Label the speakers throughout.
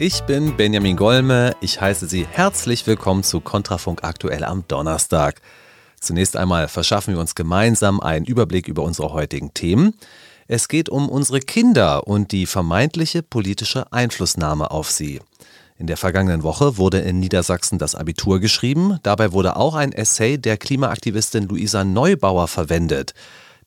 Speaker 1: Ich bin Benjamin Golme. Ich heiße Sie herzlich willkommen zu Kontrafunk aktuell am Donnerstag. Zunächst einmal verschaffen wir uns gemeinsam einen Überblick über unsere heutigen Themen. Es geht um unsere Kinder und die vermeintliche politische Einflussnahme auf sie. In der vergangenen Woche wurde in Niedersachsen das Abitur geschrieben. Dabei wurde auch ein Essay der Klimaaktivistin Luisa Neubauer verwendet.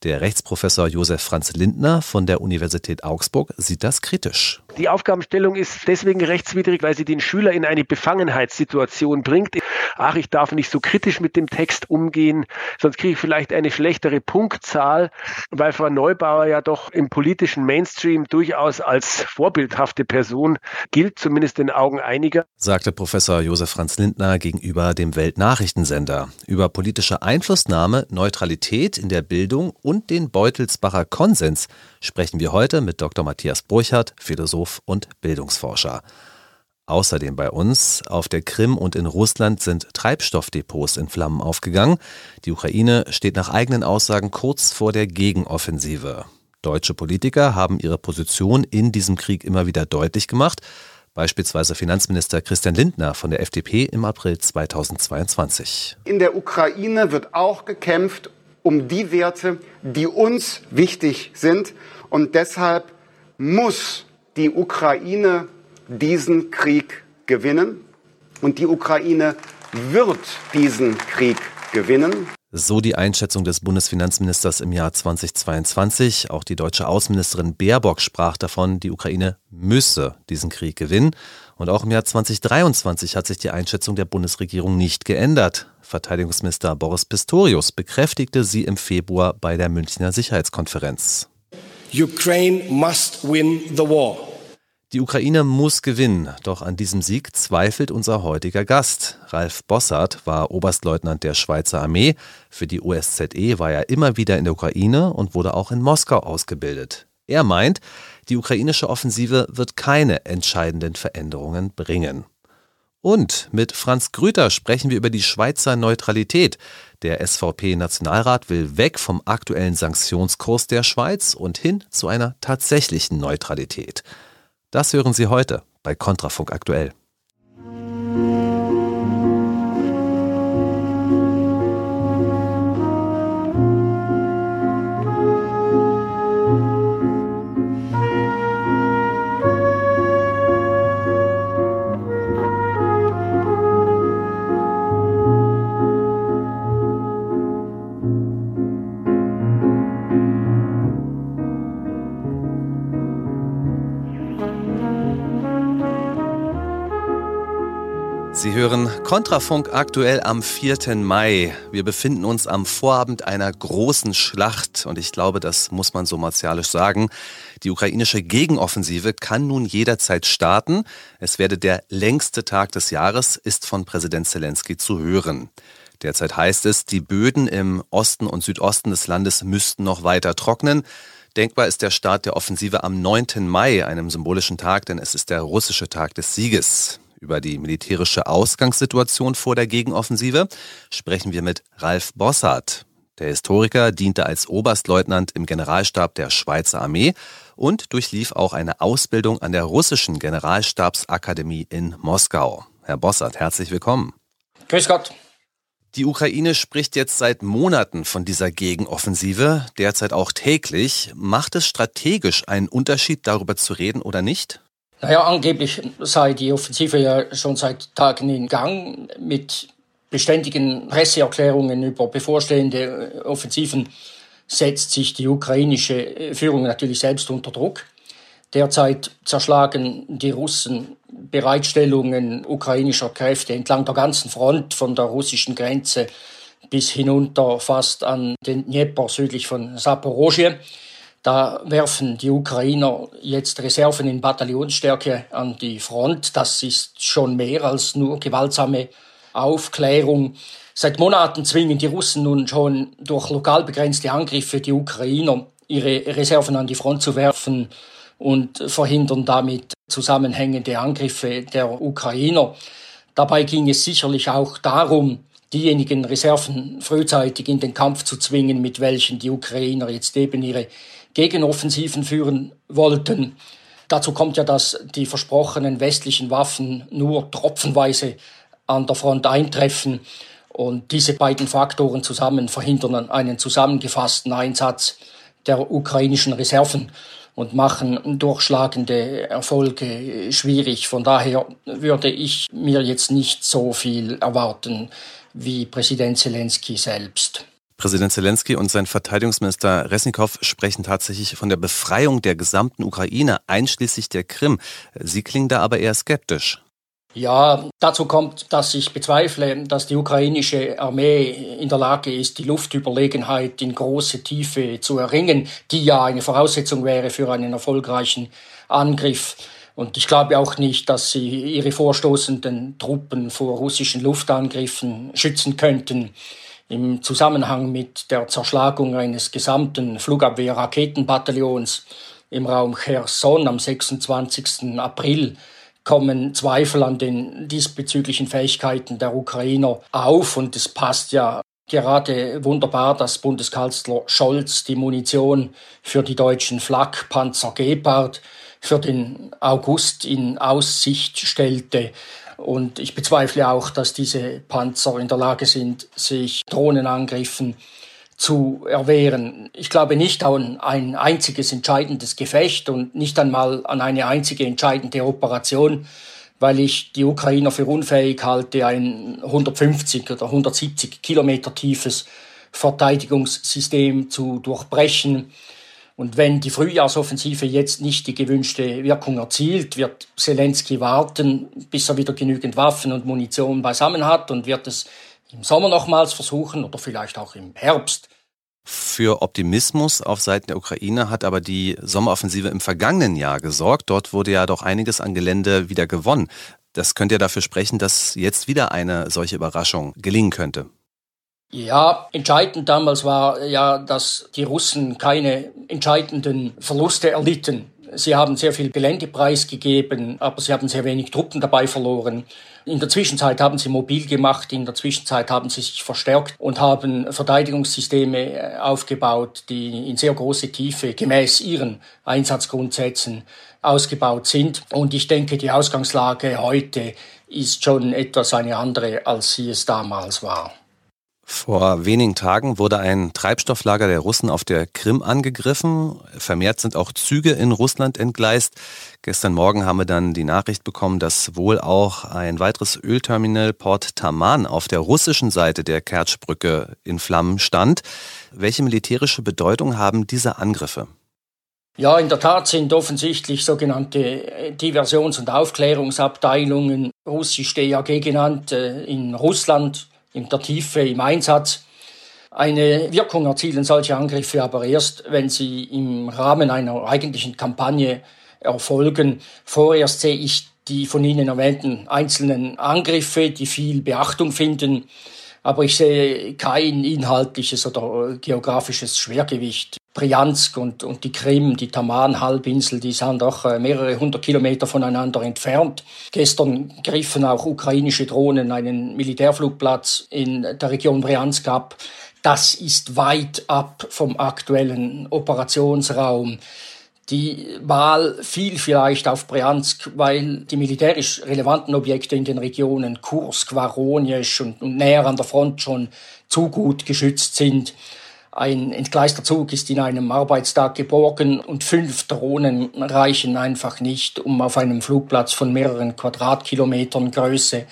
Speaker 1: Der Rechtsprofessor Josef Franz Lindner von der Universität Augsburg sieht das kritisch.
Speaker 2: Die Aufgabenstellung ist deswegen rechtswidrig, weil sie den Schüler in eine Befangenheitssituation bringt. Ach, ich darf nicht so kritisch mit dem Text umgehen, sonst kriege ich vielleicht eine schlechtere Punktzahl, weil Frau Neubauer ja doch im politischen Mainstream durchaus als vorbildhafte Person gilt, zumindest in Augen einiger.
Speaker 1: Sagte Professor Josef Franz Lindner gegenüber dem Weltnachrichtensender. Über politische Einflussnahme, Neutralität in der Bildung und den Beutelsbacher Konsens sprechen wir heute mit Dr. Matthias Burchardt, Philosoph und Bildungsforscher. Außerdem bei uns auf der Krim und in Russland sind Treibstoffdepots in Flammen aufgegangen. Die Ukraine steht nach eigenen Aussagen kurz vor der Gegenoffensive. Deutsche Politiker haben ihre Position in diesem Krieg immer wieder deutlich gemacht, beispielsweise Finanzminister Christian Lindner von der FDP im April 2022.
Speaker 3: In der Ukraine wird auch gekämpft um die Werte, die uns wichtig sind. Und deshalb muss die Ukraine diesen Krieg gewinnen. Und die Ukraine wird diesen Krieg gewinnen.
Speaker 1: So die Einschätzung des Bundesfinanzministers im Jahr 2022. Auch die deutsche Außenministerin Baerbock sprach davon, die Ukraine müsse diesen Krieg gewinnen. Und auch im Jahr 2023 hat sich die Einschätzung der Bundesregierung nicht geändert. Verteidigungsminister Boris Pistorius bekräftigte sie im Februar bei der Münchner Sicherheitskonferenz.
Speaker 4: Ukraine must win the war.
Speaker 1: Die Ukraine muss gewinnen, doch an diesem Sieg zweifelt unser heutiger Gast. Ralf Bossart war Oberstleutnant der Schweizer Armee. Für die OSZE war er immer wieder in der Ukraine und wurde auch in Moskau ausgebildet. Er meint, die ukrainische Offensive wird keine entscheidenden Veränderungen bringen. Und mit Franz Grüter sprechen wir über die Schweizer Neutralität. Der SVP-Nationalrat will weg vom aktuellen Sanktionskurs der Schweiz und hin zu einer tatsächlichen Neutralität. Das hören Sie heute bei Kontrafunk aktuell. Sie hören Kontrafunk aktuell am 4. Mai. Wir befinden uns am Vorabend einer großen Schlacht und ich glaube, das muss man so martialisch sagen. Die ukrainische Gegenoffensive kann nun jederzeit starten. Es werde der längste Tag des Jahres, ist von Präsident Zelensky zu hören. Derzeit heißt es, die Böden im Osten und Südosten des Landes müssten noch weiter trocknen. Denkbar ist der Start der Offensive am 9. Mai, einem symbolischen Tag, denn es ist der russische Tag des Sieges. Über die militärische Ausgangssituation vor der Gegenoffensive sprechen wir mit Ralf Bossart. Der Historiker diente als Oberstleutnant im Generalstab der Schweizer Armee und durchlief auch eine Ausbildung an der russischen Generalstabsakademie in Moskau. Herr Bossart, herzlich willkommen.
Speaker 4: Grüß Gott.
Speaker 1: Die Ukraine spricht jetzt seit Monaten von dieser Gegenoffensive, derzeit auch täglich. Macht es strategisch einen Unterschied, darüber zu reden oder nicht?
Speaker 4: Naja, angeblich sei die Offensive ja schon seit Tagen in Gang mit beständigen Presseerklärungen über bevorstehende Offensiven setzt sich die ukrainische Führung natürlich selbst unter Druck. Derzeit zerschlagen die Russen Bereitstellungen ukrainischer Kräfte entlang der ganzen Front von der russischen Grenze bis hinunter fast an den Dnieper südlich von Saporosje. Da werfen die Ukrainer jetzt Reserven in Bataillonsstärke an die Front. Das ist schon mehr als nur gewaltsame Aufklärung. Seit Monaten zwingen die Russen nun schon durch lokal begrenzte Angriffe die Ukrainer, ihre Reserven an die Front zu werfen und verhindern damit zusammenhängende Angriffe der Ukrainer. Dabei ging es sicherlich auch darum, diejenigen Reserven frühzeitig in den Kampf zu zwingen, mit welchen die Ukrainer jetzt eben ihre Gegenoffensiven führen wollten. Dazu kommt ja, dass die versprochenen westlichen Waffen nur tropfenweise an der Front eintreffen. Und diese beiden Faktoren zusammen verhindern einen zusammengefassten Einsatz der ukrainischen Reserven und machen durchschlagende Erfolge schwierig. Von daher würde ich mir jetzt nicht so viel erwarten wie Präsident Zelensky selbst.
Speaker 1: Präsident Zelensky und sein Verteidigungsminister Resnikow sprechen tatsächlich von der Befreiung der gesamten Ukraine, einschließlich der Krim. Sie klingen da aber eher skeptisch.
Speaker 4: Ja, dazu kommt, dass ich bezweifle, dass die ukrainische Armee in der Lage ist, die Luftüberlegenheit in große Tiefe zu erringen, die ja eine Voraussetzung wäre für einen erfolgreichen Angriff. Und ich glaube auch nicht, dass sie ihre vorstoßenden Truppen vor russischen Luftangriffen schützen könnten. Im Zusammenhang mit der Zerschlagung eines gesamten Flugabwehr-Raketenbataillons im Raum Cherson am 26. April kommen Zweifel an den diesbezüglichen Fähigkeiten der Ukrainer auf. Und es passt ja gerade wunderbar, dass Bundeskanzler Scholz die Munition für die deutschen Flakpanzer Gepard für den August in Aussicht stellte. Und ich bezweifle auch, dass diese Panzer in der Lage sind, sich Drohnenangriffen zu erwehren. Ich glaube nicht an ein einziges entscheidendes Gefecht und nicht einmal an eine einzige entscheidende Operation, weil ich die Ukrainer für unfähig halte, ein 150 oder 170 Kilometer tiefes Verteidigungssystem zu durchbrechen. Und wenn die Frühjahrsoffensive jetzt nicht die gewünschte Wirkung erzielt, wird Zelensky warten, bis er wieder genügend Waffen und Munition beisammen hat und wird es im Sommer nochmals versuchen oder vielleicht auch im Herbst.
Speaker 1: Für Optimismus auf Seiten der Ukraine hat aber die Sommeroffensive im vergangenen Jahr gesorgt. Dort wurde ja doch einiges an Gelände wieder gewonnen. Das könnte ja dafür sprechen, dass jetzt wieder eine solche Überraschung gelingen könnte.
Speaker 4: Ja, entscheidend damals war ja, dass die Russen keine entscheidenden Verluste erlitten. Sie haben sehr viel Gelände preisgegeben, aber sie haben sehr wenig Truppen dabei verloren. In der Zwischenzeit haben sie mobil gemacht, in der Zwischenzeit haben sie sich verstärkt und haben Verteidigungssysteme äh, aufgebaut, die in sehr große Tiefe gemäß ihren Einsatzgrundsätzen ausgebaut sind. Und ich denke, die Ausgangslage heute ist schon etwas eine andere, als sie es damals war.
Speaker 1: Vor wenigen Tagen wurde ein Treibstofflager der Russen auf der Krim angegriffen. Vermehrt sind auch Züge in Russland entgleist. Gestern Morgen haben wir dann die Nachricht bekommen, dass wohl auch ein weiteres Ölterminal Port Taman auf der russischen Seite der Kertschbrücke in Flammen stand. Welche militärische Bedeutung haben diese Angriffe?
Speaker 4: Ja, in der Tat sind offensichtlich sogenannte Diversions- und Aufklärungsabteilungen, russisch DAG genannt, äh, in Russland in der Tiefe im Einsatz. Eine Wirkung erzielen solche Angriffe aber erst, wenn sie im Rahmen einer eigentlichen Kampagne erfolgen. Vorerst sehe ich die von Ihnen erwähnten einzelnen Angriffe, die viel Beachtung finden, aber ich sehe kein inhaltliches oder geografisches Schwergewicht. Briansk und, und die Krim, die Taman-Halbinsel, die sind doch äh, mehrere hundert Kilometer voneinander entfernt. Gestern griffen auch ukrainische Drohnen einen Militärflugplatz in der Region Briansk ab. Das ist weit ab vom aktuellen Operationsraum. Die Wahl fiel vielleicht auf Briansk, weil die militärisch relevanten Objekte in den Regionen Kursk, Voronezh und, und näher an der Front schon zu gut geschützt sind. Ein entgleister Zug ist in einem Arbeitstag geborgen und fünf Drohnen reichen einfach nicht, um auf einem Flugplatz von mehreren Quadratkilometern Größe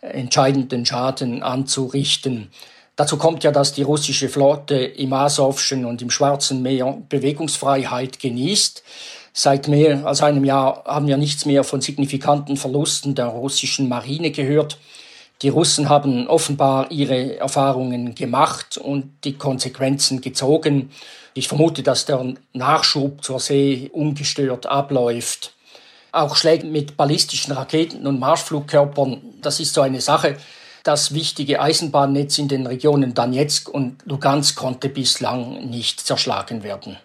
Speaker 4: entscheidenden Schaden anzurichten. Dazu kommt ja, dass die russische Flotte im Asowschen und im Schwarzen Meer Bewegungsfreiheit genießt. Seit mehr als einem Jahr haben wir nichts mehr von signifikanten Verlusten der russischen Marine gehört. Die Russen haben offenbar ihre Erfahrungen gemacht und die Konsequenzen gezogen. Ich vermute, dass der Nachschub zur See ungestört abläuft. Auch Schläge mit ballistischen Raketen und Marschflugkörpern, das ist so eine Sache. Das wichtige Eisenbahnnetz in den Regionen Donetsk und Lugansk konnte bislang nicht zerschlagen werden.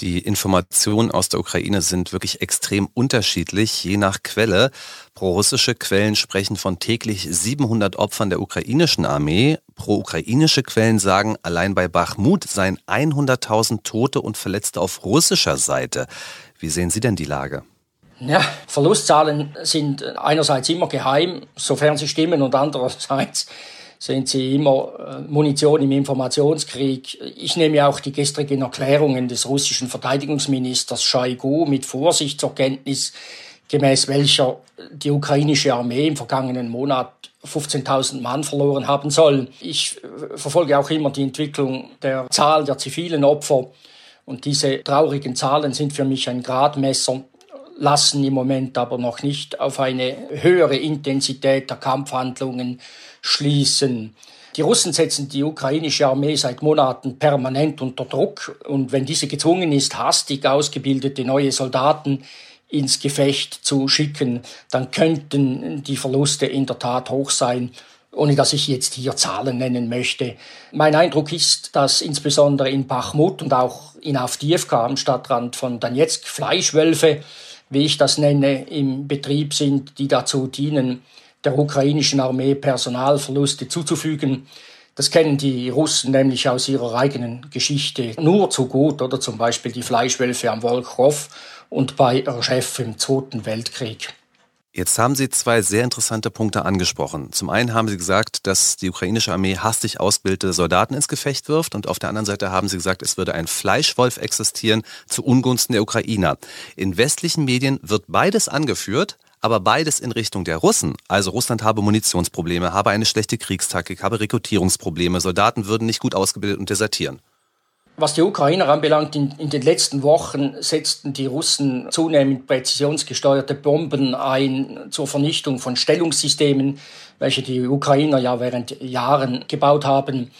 Speaker 1: Die Informationen aus der Ukraine sind wirklich extrem unterschiedlich, je nach Quelle. Pro-russische Quellen sprechen von täglich 700 Opfern der ukrainischen Armee. Pro-ukrainische Quellen sagen, allein bei Bachmut seien 100.000 Tote und Verletzte auf russischer Seite. Wie sehen Sie denn die Lage?
Speaker 4: Ja, Verlustzahlen sind einerseits immer geheim, sofern sie stimmen, und andererseits sind sie immer äh, Munition im Informationskrieg. Ich nehme auch die gestrigen Erklärungen des russischen Verteidigungsministers Shoigu mit Vorsicht zur Kenntnis, gemäß welcher die ukrainische Armee im vergangenen Monat 15.000 Mann verloren haben soll. Ich äh, verfolge auch immer die Entwicklung der Zahl der zivilen Opfer. Und diese traurigen Zahlen sind für mich ein Gradmesser lassen im Moment aber noch nicht auf eine höhere Intensität der Kampfhandlungen schließen. Die Russen setzen die ukrainische Armee seit Monaten permanent unter Druck und wenn diese gezwungen ist, hastig ausgebildete neue Soldaten ins Gefecht zu schicken, dann könnten die Verluste in der Tat hoch sein, ohne dass ich jetzt hier Zahlen nennen möchte. Mein Eindruck ist, dass insbesondere in Bachmut und auch in Avdiivka am Stadtrand von Donetsk Fleischwölfe wie ich das nenne, im Betrieb sind, die dazu dienen, der ukrainischen Armee Personalverluste zuzufügen. Das kennen die Russen nämlich aus ihrer eigenen Geschichte nur zu gut, oder zum Beispiel die Fleischwölfe am Wolkow und bei Rchef im Zweiten Weltkrieg.
Speaker 1: Jetzt haben Sie zwei sehr interessante Punkte angesprochen. Zum einen haben Sie gesagt, dass die ukrainische Armee hastig ausgebildete Soldaten ins Gefecht wirft und auf der anderen Seite haben Sie gesagt, es würde ein Fleischwolf existieren zu Ungunsten der Ukrainer. In westlichen Medien wird beides angeführt, aber beides in Richtung der Russen. Also Russland habe Munitionsprobleme, habe eine schlechte Kriegstaktik, habe Rekrutierungsprobleme, Soldaten würden nicht gut ausgebildet und desertieren.
Speaker 4: Was die Ukrainer anbelangt, in, in, den letzten Wochen setzten die Russen zunehmend präzisionsgesteuerte Bomben ein zur Vernichtung von Stellungssystemen, welche die Ukrainer ja während Jahren gebaut haben.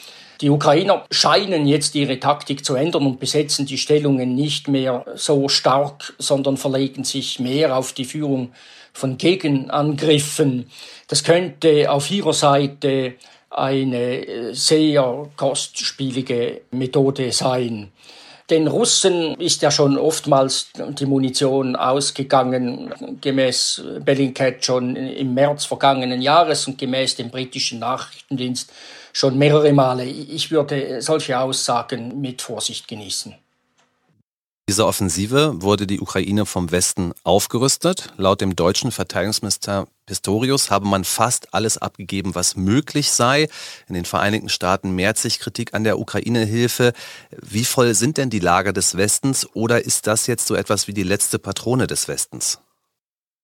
Speaker 4: Die Ukrainer scheinen jetzt ihre Taktik zu ändern und besetzen die Stellungen nicht mehr so stark, sondern verlegen sich mehr auf die Führung von Gegenangriffen. Das könnte auf ihrer Seite eine äh, sehr kostspielige Methode sein. Den Russen ist ja schon oftmals die Munition ausgegangen, gemäß Bellingcat schon im März vergangenen Jahres und gemäß dem britischen Nachrichtendienst schon mehrere Male. Ich würde solche Aussagen mit Vorsicht genießen
Speaker 1: dieser Offensive wurde die Ukraine vom Westen aufgerüstet. Laut dem deutschen Verteidigungsminister Pistorius habe man fast alles abgegeben, was möglich sei. In den Vereinigten Staaten mehrt sich Kritik an der Ukraine-Hilfe. Wie voll sind denn die Lager des Westens oder ist das jetzt so etwas wie die letzte Patrone des Westens?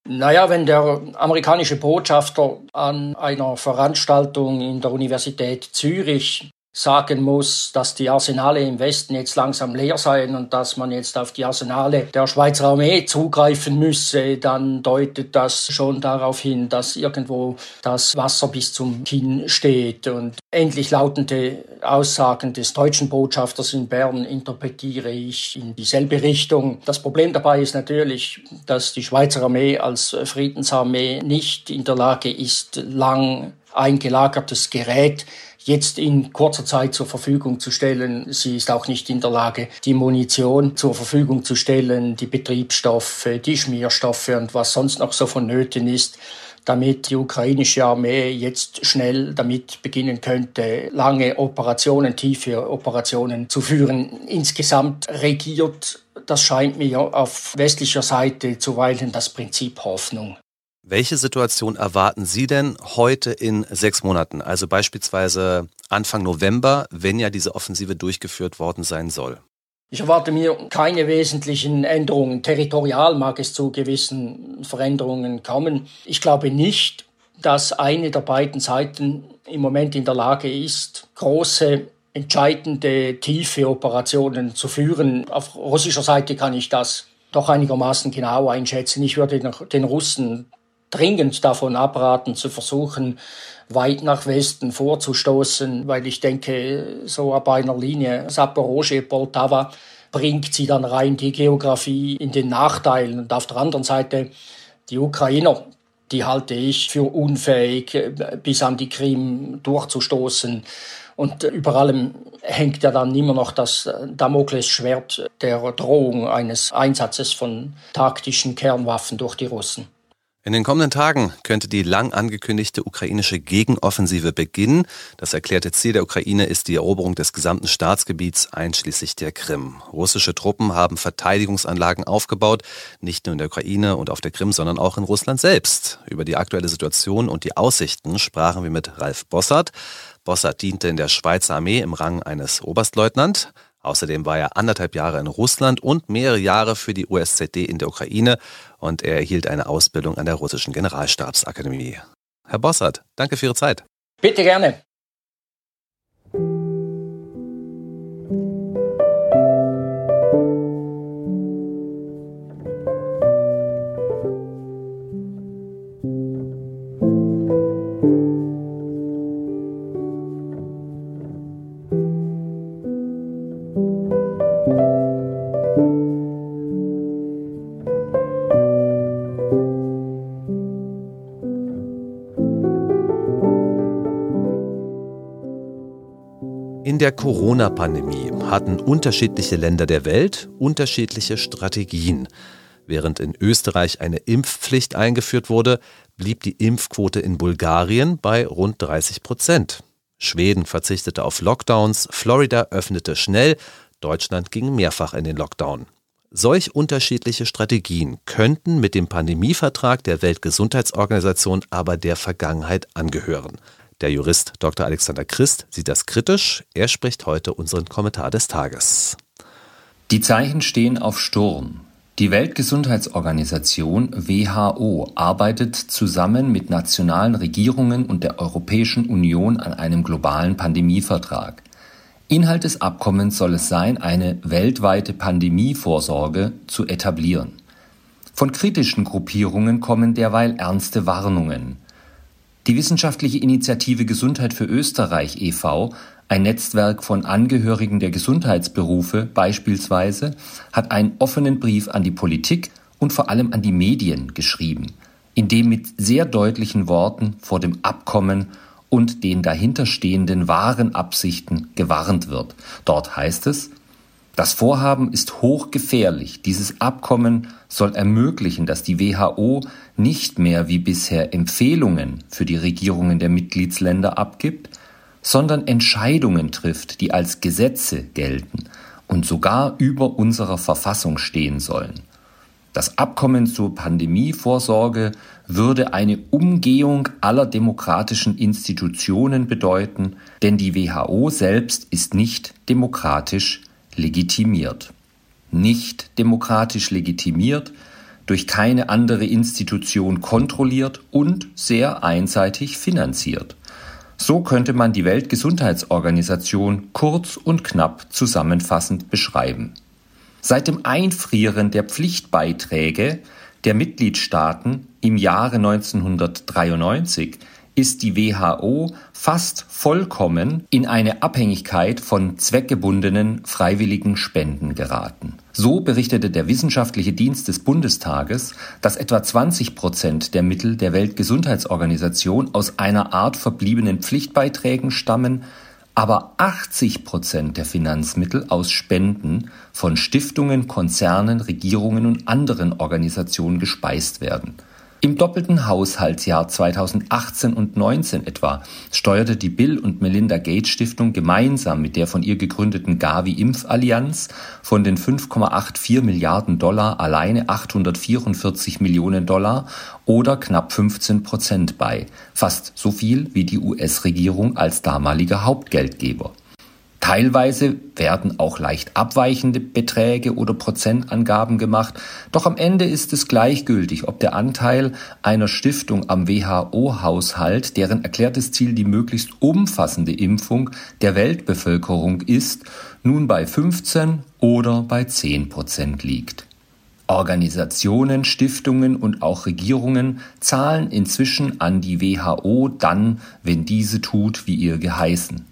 Speaker 4: Naja, wenn der amerikanische Botschafter an einer Veranstaltung in der Universität Zürich sagen muss, dass die Arsenale im Westen jetzt langsam leer seien und dass man jetzt auf die Arsenale der Schweizer Armee zugreifen müsse, dann deutet das schon darauf hin, dass irgendwo das Wasser bis zum Kinn steht. Und endlich lautende Aussagen des deutschen Botschafters in Bern interpretiere ich in dieselbe Richtung. Das Problem dabei ist natürlich, dass die Schweizer Armee als Friedensarmee nicht in der Lage ist, lang eingelagertes Gerät jetzt in kurzer Zeit zur Verfügung zu stellen. Sie ist auch nicht in der Lage, die Munition zur Verfügung zu stellen, die Betriebsstoffe, die Schmierstoffe und was sonst noch so vonnöten ist damit die ukrainische Armee jetzt schnell damit beginnen könnte, lange Operationen, tiefe Operationen zu führen. Insgesamt regiert, das scheint mir auf westlicher Seite zuweilen das Prinzip Hoffnung.
Speaker 1: Welche Situation erwarten Sie denn heute in sechs Monaten? Also beispielsweise Anfang November, wenn ja diese Offensive durchgeführt worden sein soll.
Speaker 4: Ich erwarte mir keine wesentlichen Änderungen. Territorial mag es zu gewissen Veränderungen kommen. Ich glaube nicht, dass eine der beiden Seiten im Moment in der Lage ist, große, entscheidende, tiefe Operationen zu führen. Auf russischer Seite kann ich das doch einigermaßen genau einschätzen. Ich würde den Russen dringend davon abraten, zu versuchen, weit nach Westen vorzustoßen, weil ich denke, so ab einer Linie Saporosche, Poltava bringt sie dann rein die Geografie in den Nachteil. Und auf der anderen Seite die Ukrainer, die halte ich für unfähig, bis an die Krim durchzustoßen. Und über allem hängt ja dann immer noch das Damoklesschwert der Drohung eines Einsatzes von taktischen Kernwaffen durch die Russen.
Speaker 1: In den kommenden Tagen könnte die lang angekündigte ukrainische Gegenoffensive beginnen. Das erklärte Ziel der Ukraine ist die Eroberung des gesamten Staatsgebiets einschließlich der Krim. Russische Truppen haben Verteidigungsanlagen aufgebaut, nicht nur in der Ukraine und auf der Krim, sondern auch in Russland selbst. Über die aktuelle Situation und die Aussichten sprachen wir mit Ralf Bossert. Bossert diente in der Schweizer Armee im Rang eines Oberstleutnant. Außerdem war er anderthalb Jahre in Russland und mehrere Jahre für die USZD in der Ukraine und er erhielt eine Ausbildung an der russischen Generalstabsakademie. Herr Bossert, danke für Ihre Zeit.
Speaker 4: Bitte gerne.
Speaker 1: Der Corona-Pandemie hatten unterschiedliche Länder der Welt unterschiedliche Strategien. Während in Österreich eine Impfpflicht eingeführt wurde, blieb die Impfquote in Bulgarien bei rund 30 Prozent. Schweden verzichtete auf Lockdowns, Florida öffnete schnell, Deutschland ging mehrfach in den Lockdown. Solch unterschiedliche Strategien könnten mit dem Pandemievertrag der Weltgesundheitsorganisation aber der Vergangenheit angehören. Der Jurist Dr. Alexander Christ sieht das kritisch. Er spricht heute unseren Kommentar des Tages.
Speaker 5: Die Zeichen stehen auf Sturm. Die Weltgesundheitsorganisation WHO arbeitet zusammen mit nationalen Regierungen und der Europäischen Union an einem globalen Pandemievertrag. Inhalt des Abkommens soll es sein, eine weltweite Pandemievorsorge zu etablieren. Von kritischen Gruppierungen kommen derweil ernste Warnungen. Die wissenschaftliche Initiative Gesundheit für Österreich e.V., ein Netzwerk von Angehörigen der Gesundheitsberufe beispielsweise, hat einen offenen Brief an die Politik und vor allem an die Medien geschrieben, in dem mit sehr deutlichen Worten vor dem Abkommen und den dahinterstehenden wahren Absichten gewarnt wird. Dort heißt es, das Vorhaben ist hochgefährlich. Dieses Abkommen soll ermöglichen, dass die WHO nicht mehr wie bisher Empfehlungen für die Regierungen der Mitgliedsländer abgibt, sondern Entscheidungen trifft, die als Gesetze gelten und sogar über unserer Verfassung stehen sollen. Das Abkommen zur Pandemievorsorge würde eine Umgehung aller demokratischen Institutionen bedeuten, denn die WHO selbst ist nicht demokratisch legitimiert. Nicht demokratisch legitimiert, durch keine andere Institution kontrolliert und sehr einseitig finanziert. So könnte man die Weltgesundheitsorganisation kurz und knapp zusammenfassend beschreiben. Seit dem Einfrieren der Pflichtbeiträge der Mitgliedstaaten im Jahre 1993 ist die WHO fast vollkommen in eine Abhängigkeit von zweckgebundenen freiwilligen Spenden geraten. So berichtete der Wissenschaftliche Dienst des Bundestages, dass etwa 20 Prozent der Mittel der Weltgesundheitsorganisation aus einer Art verbliebenen Pflichtbeiträgen stammen, aber 80 Prozent der Finanzmittel aus Spenden von Stiftungen, Konzernen, Regierungen und anderen Organisationen gespeist werden. Im doppelten Haushaltsjahr 2018 und 19 etwa steuerte die Bill und Melinda Gates Stiftung gemeinsam mit der von ihr gegründeten Gavi Impfallianz von den 5,84 Milliarden Dollar alleine 844 Millionen Dollar oder knapp 15 Prozent bei, fast so viel wie die US-Regierung als damaliger Hauptgeldgeber. Teilweise werden auch leicht abweichende Beträge oder Prozentangaben gemacht, doch am Ende ist es gleichgültig, ob der Anteil einer Stiftung am WHO-Haushalt, deren erklärtes Ziel die möglichst umfassende Impfung der Weltbevölkerung ist, nun bei 15 oder bei 10 Prozent liegt. Organisationen, Stiftungen und auch Regierungen zahlen inzwischen an die WHO dann, wenn diese tut, wie ihr geheißen.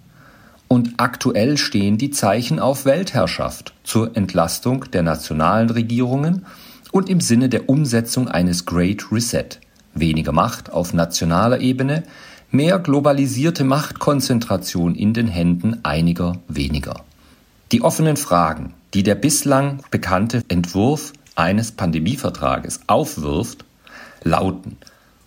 Speaker 5: Und aktuell stehen die Zeichen auf Weltherrschaft zur Entlastung der nationalen Regierungen und im Sinne der Umsetzung eines Great Reset. Weniger Macht auf nationaler Ebene, mehr globalisierte Machtkonzentration in den Händen einiger weniger. Die offenen Fragen, die der bislang bekannte Entwurf eines Pandemievertrages aufwirft, lauten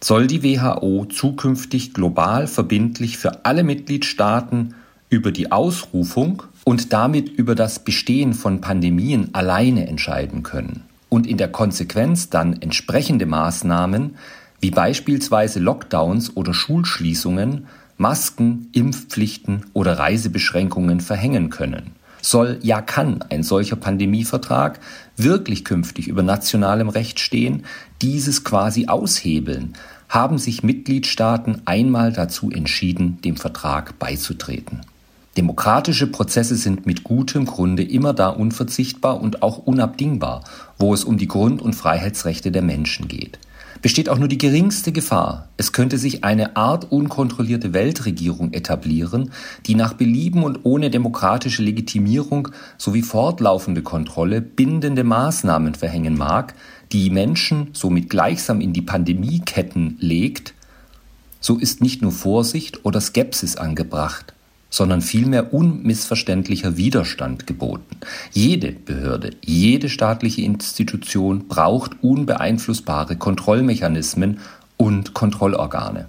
Speaker 5: Soll die WHO zukünftig global verbindlich für alle Mitgliedstaaten über die Ausrufung und damit über das Bestehen von Pandemien alleine entscheiden können und in der Konsequenz dann entsprechende Maßnahmen wie beispielsweise Lockdowns oder Schulschließungen, Masken, Impfpflichten oder Reisebeschränkungen verhängen können. Soll, ja kann ein solcher Pandemievertrag wirklich künftig über nationalem Recht stehen, dieses quasi aushebeln, haben sich Mitgliedstaaten einmal dazu entschieden, dem Vertrag beizutreten. Demokratische Prozesse sind mit gutem Grunde immer da unverzichtbar und auch unabdingbar, wo es um die Grund- und Freiheitsrechte der Menschen geht. Besteht auch nur die geringste Gefahr, es könnte sich eine Art unkontrollierte Weltregierung etablieren, die nach Belieben und ohne demokratische Legitimierung sowie fortlaufende Kontrolle bindende Maßnahmen verhängen mag, die Menschen somit gleichsam in die Pandemieketten legt, so ist nicht nur Vorsicht oder Skepsis angebracht, sondern vielmehr unmissverständlicher Widerstand geboten. Jede Behörde, jede staatliche Institution braucht unbeeinflussbare Kontrollmechanismen und Kontrollorgane.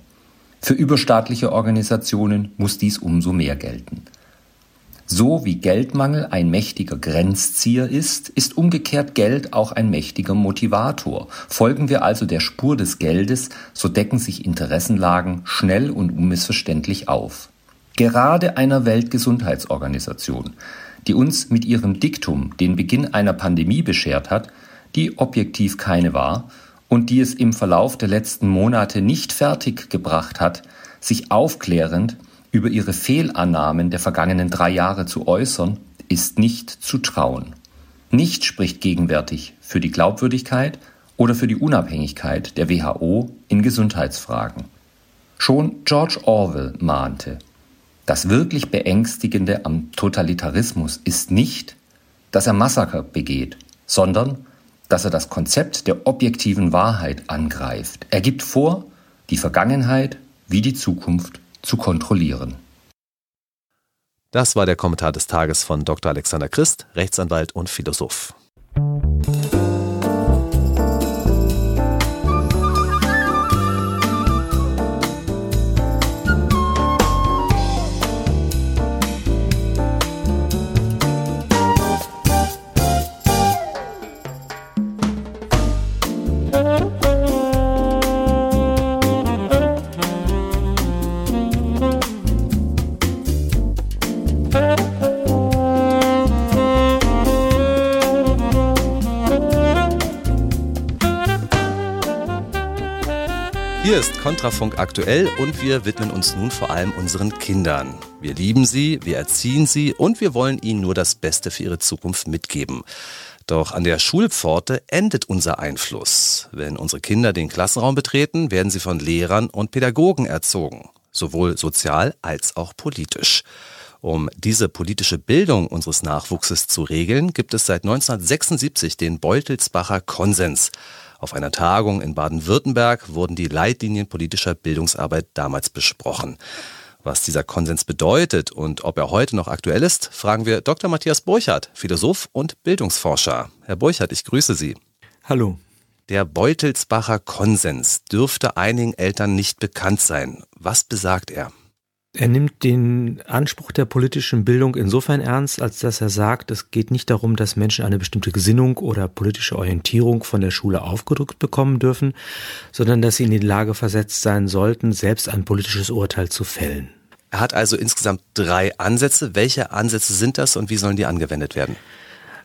Speaker 5: Für überstaatliche Organisationen muss dies umso mehr gelten. So wie Geldmangel ein mächtiger Grenzzieher ist, ist umgekehrt Geld auch ein mächtiger Motivator. Folgen wir also der Spur des Geldes, so decken sich Interessenlagen schnell und unmissverständlich auf. Gerade einer Weltgesundheitsorganisation, die uns mit ihrem Diktum den Beginn einer Pandemie beschert hat, die objektiv keine war und die es im Verlauf der letzten Monate nicht fertig gebracht hat, sich aufklärend über ihre Fehlannahmen der vergangenen drei Jahre zu äußern, ist nicht zu trauen. Nichts spricht gegenwärtig für die Glaubwürdigkeit oder für die Unabhängigkeit der WHO in Gesundheitsfragen. Schon George Orwell mahnte, das wirklich Beängstigende am Totalitarismus ist nicht, dass er Massaker begeht, sondern dass er das Konzept der objektiven Wahrheit angreift. Er gibt vor, die Vergangenheit wie die Zukunft zu kontrollieren.
Speaker 1: Das war der Kommentar des Tages von Dr. Alexander Christ, Rechtsanwalt und Philosoph. Kontrafunk aktuell und wir widmen uns nun vor allem unseren Kindern. Wir lieben sie, wir erziehen sie und wir wollen ihnen nur das Beste für ihre Zukunft mitgeben. Doch an der Schulpforte endet unser Einfluss. Wenn unsere Kinder den Klassenraum betreten, werden sie von Lehrern und Pädagogen erzogen, sowohl sozial als auch politisch. Um diese politische Bildung unseres Nachwuchses zu regeln, gibt es seit 1976 den Beutelsbacher Konsens. Auf einer Tagung in Baden-Württemberg wurden die Leitlinien politischer Bildungsarbeit damals besprochen. Was dieser Konsens bedeutet und ob er heute noch aktuell ist, fragen wir Dr. Matthias Burchardt, Philosoph und Bildungsforscher. Herr Burchardt, ich grüße Sie.
Speaker 6: Hallo.
Speaker 1: Der Beutelsbacher Konsens dürfte einigen Eltern nicht bekannt sein. Was besagt er?
Speaker 6: Er nimmt den Anspruch der politischen Bildung insofern ernst, als dass er sagt, es geht nicht darum, dass Menschen eine bestimmte Gesinnung oder politische Orientierung von der Schule aufgedrückt bekommen dürfen, sondern dass sie in die Lage versetzt sein sollten, selbst ein politisches Urteil zu fällen.
Speaker 1: Er hat also insgesamt drei Ansätze. Welche Ansätze sind das und wie sollen die angewendet werden?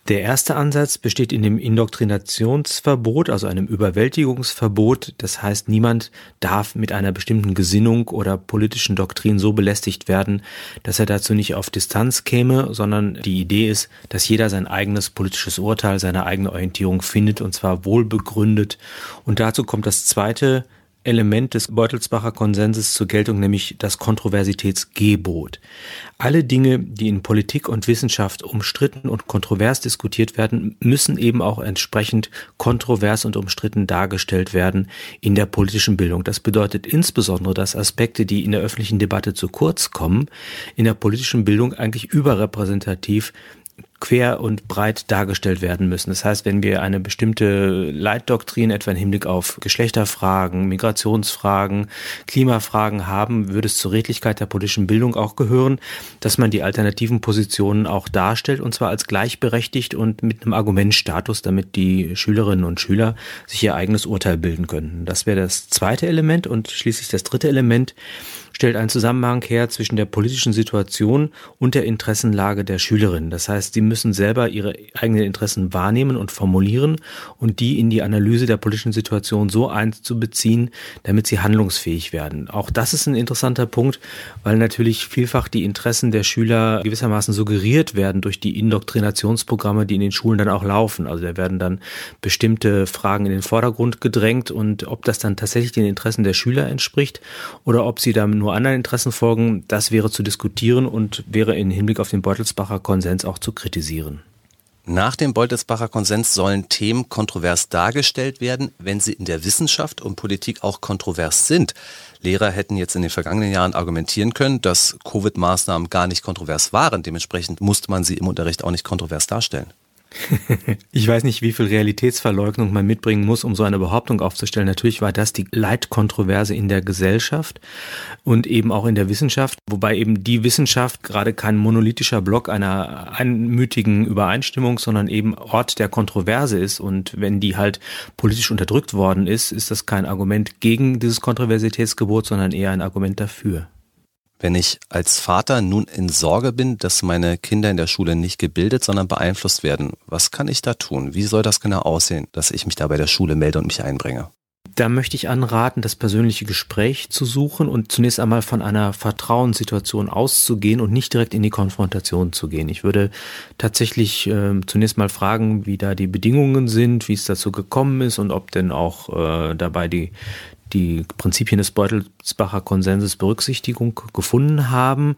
Speaker 6: Der erste Ansatz besteht in dem Indoktrinationsverbot, also einem Überwältigungsverbot. Das heißt, niemand darf mit einer bestimmten Gesinnung oder politischen Doktrin so belästigt werden, dass er dazu nicht auf Distanz käme, sondern die Idee ist, dass jeder sein eigenes politisches Urteil, seine eigene Orientierung findet und zwar wohlbegründet. Und dazu kommt das zweite Element des Beutelsbacher Konsenses zur Geltung, nämlich das Kontroversitätsgebot. Alle Dinge, die in Politik und Wissenschaft umstritten und kontrovers diskutiert werden, müssen eben auch entsprechend kontrovers und umstritten dargestellt werden in der politischen Bildung. Das bedeutet insbesondere, dass Aspekte, die in der öffentlichen Debatte zu kurz kommen, in der politischen Bildung eigentlich überrepräsentativ quer und breit dargestellt werden müssen. Das heißt, wenn wir eine bestimmte Leitdoktrin etwa im Hinblick auf Geschlechterfragen, Migrationsfragen, Klimafragen haben, würde es zur Redlichkeit der politischen Bildung auch gehören, dass man die alternativen Positionen auch darstellt und zwar als gleichberechtigt und mit einem Argumentstatus, damit die Schülerinnen und Schüler sich ihr eigenes Urteil bilden können. Das wäre das zweite Element und schließlich das dritte Element stellt einen Zusammenhang her zwischen der politischen Situation und der Interessenlage der Schülerinnen. Das heißt, sie müssen selber ihre eigenen Interessen wahrnehmen und formulieren und die in die Analyse der politischen Situation so einzubeziehen, damit sie handlungsfähig werden. Auch das ist ein interessanter Punkt, weil natürlich vielfach die Interessen der Schüler gewissermaßen suggeriert werden durch die Indoktrinationsprogramme, die in den Schulen dann auch laufen. Also da werden dann bestimmte Fragen in den Vordergrund gedrängt und ob das dann tatsächlich den Interessen der Schüler entspricht oder ob sie dann nur anderen Interessen folgen, das wäre zu diskutieren und wäre in Hinblick auf den Beutelsbacher Konsens auch zu kritisieren.
Speaker 1: Nach dem Beutelsbacher Konsens sollen Themen kontrovers dargestellt werden, wenn sie in der Wissenschaft und Politik auch kontrovers sind. Lehrer hätten jetzt in den vergangenen Jahren argumentieren können, dass Covid-Maßnahmen gar nicht kontrovers waren. Dementsprechend musste man sie im Unterricht auch nicht kontrovers darstellen.
Speaker 6: ich weiß nicht, wie viel Realitätsverleugnung man mitbringen muss, um so eine Behauptung aufzustellen. Natürlich war das die Leitkontroverse in der Gesellschaft und eben auch in der Wissenschaft, wobei eben die Wissenschaft gerade kein monolithischer Block einer einmütigen Übereinstimmung, sondern eben Ort der Kontroverse ist. Und wenn die halt politisch unterdrückt worden ist, ist das kein Argument gegen dieses Kontroversitätsgebot, sondern eher ein Argument dafür.
Speaker 1: Wenn ich als Vater nun in Sorge bin, dass meine Kinder in der Schule nicht gebildet, sondern beeinflusst werden, was kann ich da tun? Wie soll das genau aussehen, dass ich mich da bei der Schule melde und mich einbringe?
Speaker 6: Da möchte ich anraten, das persönliche Gespräch zu suchen und zunächst einmal von einer Vertrauenssituation auszugehen und nicht direkt in die Konfrontation zu gehen. Ich würde tatsächlich äh, zunächst mal fragen, wie da die Bedingungen sind, wie es dazu gekommen ist und ob denn auch äh, dabei die, die Prinzipien des Beutelsbacher Konsenses Berücksichtigung gefunden haben.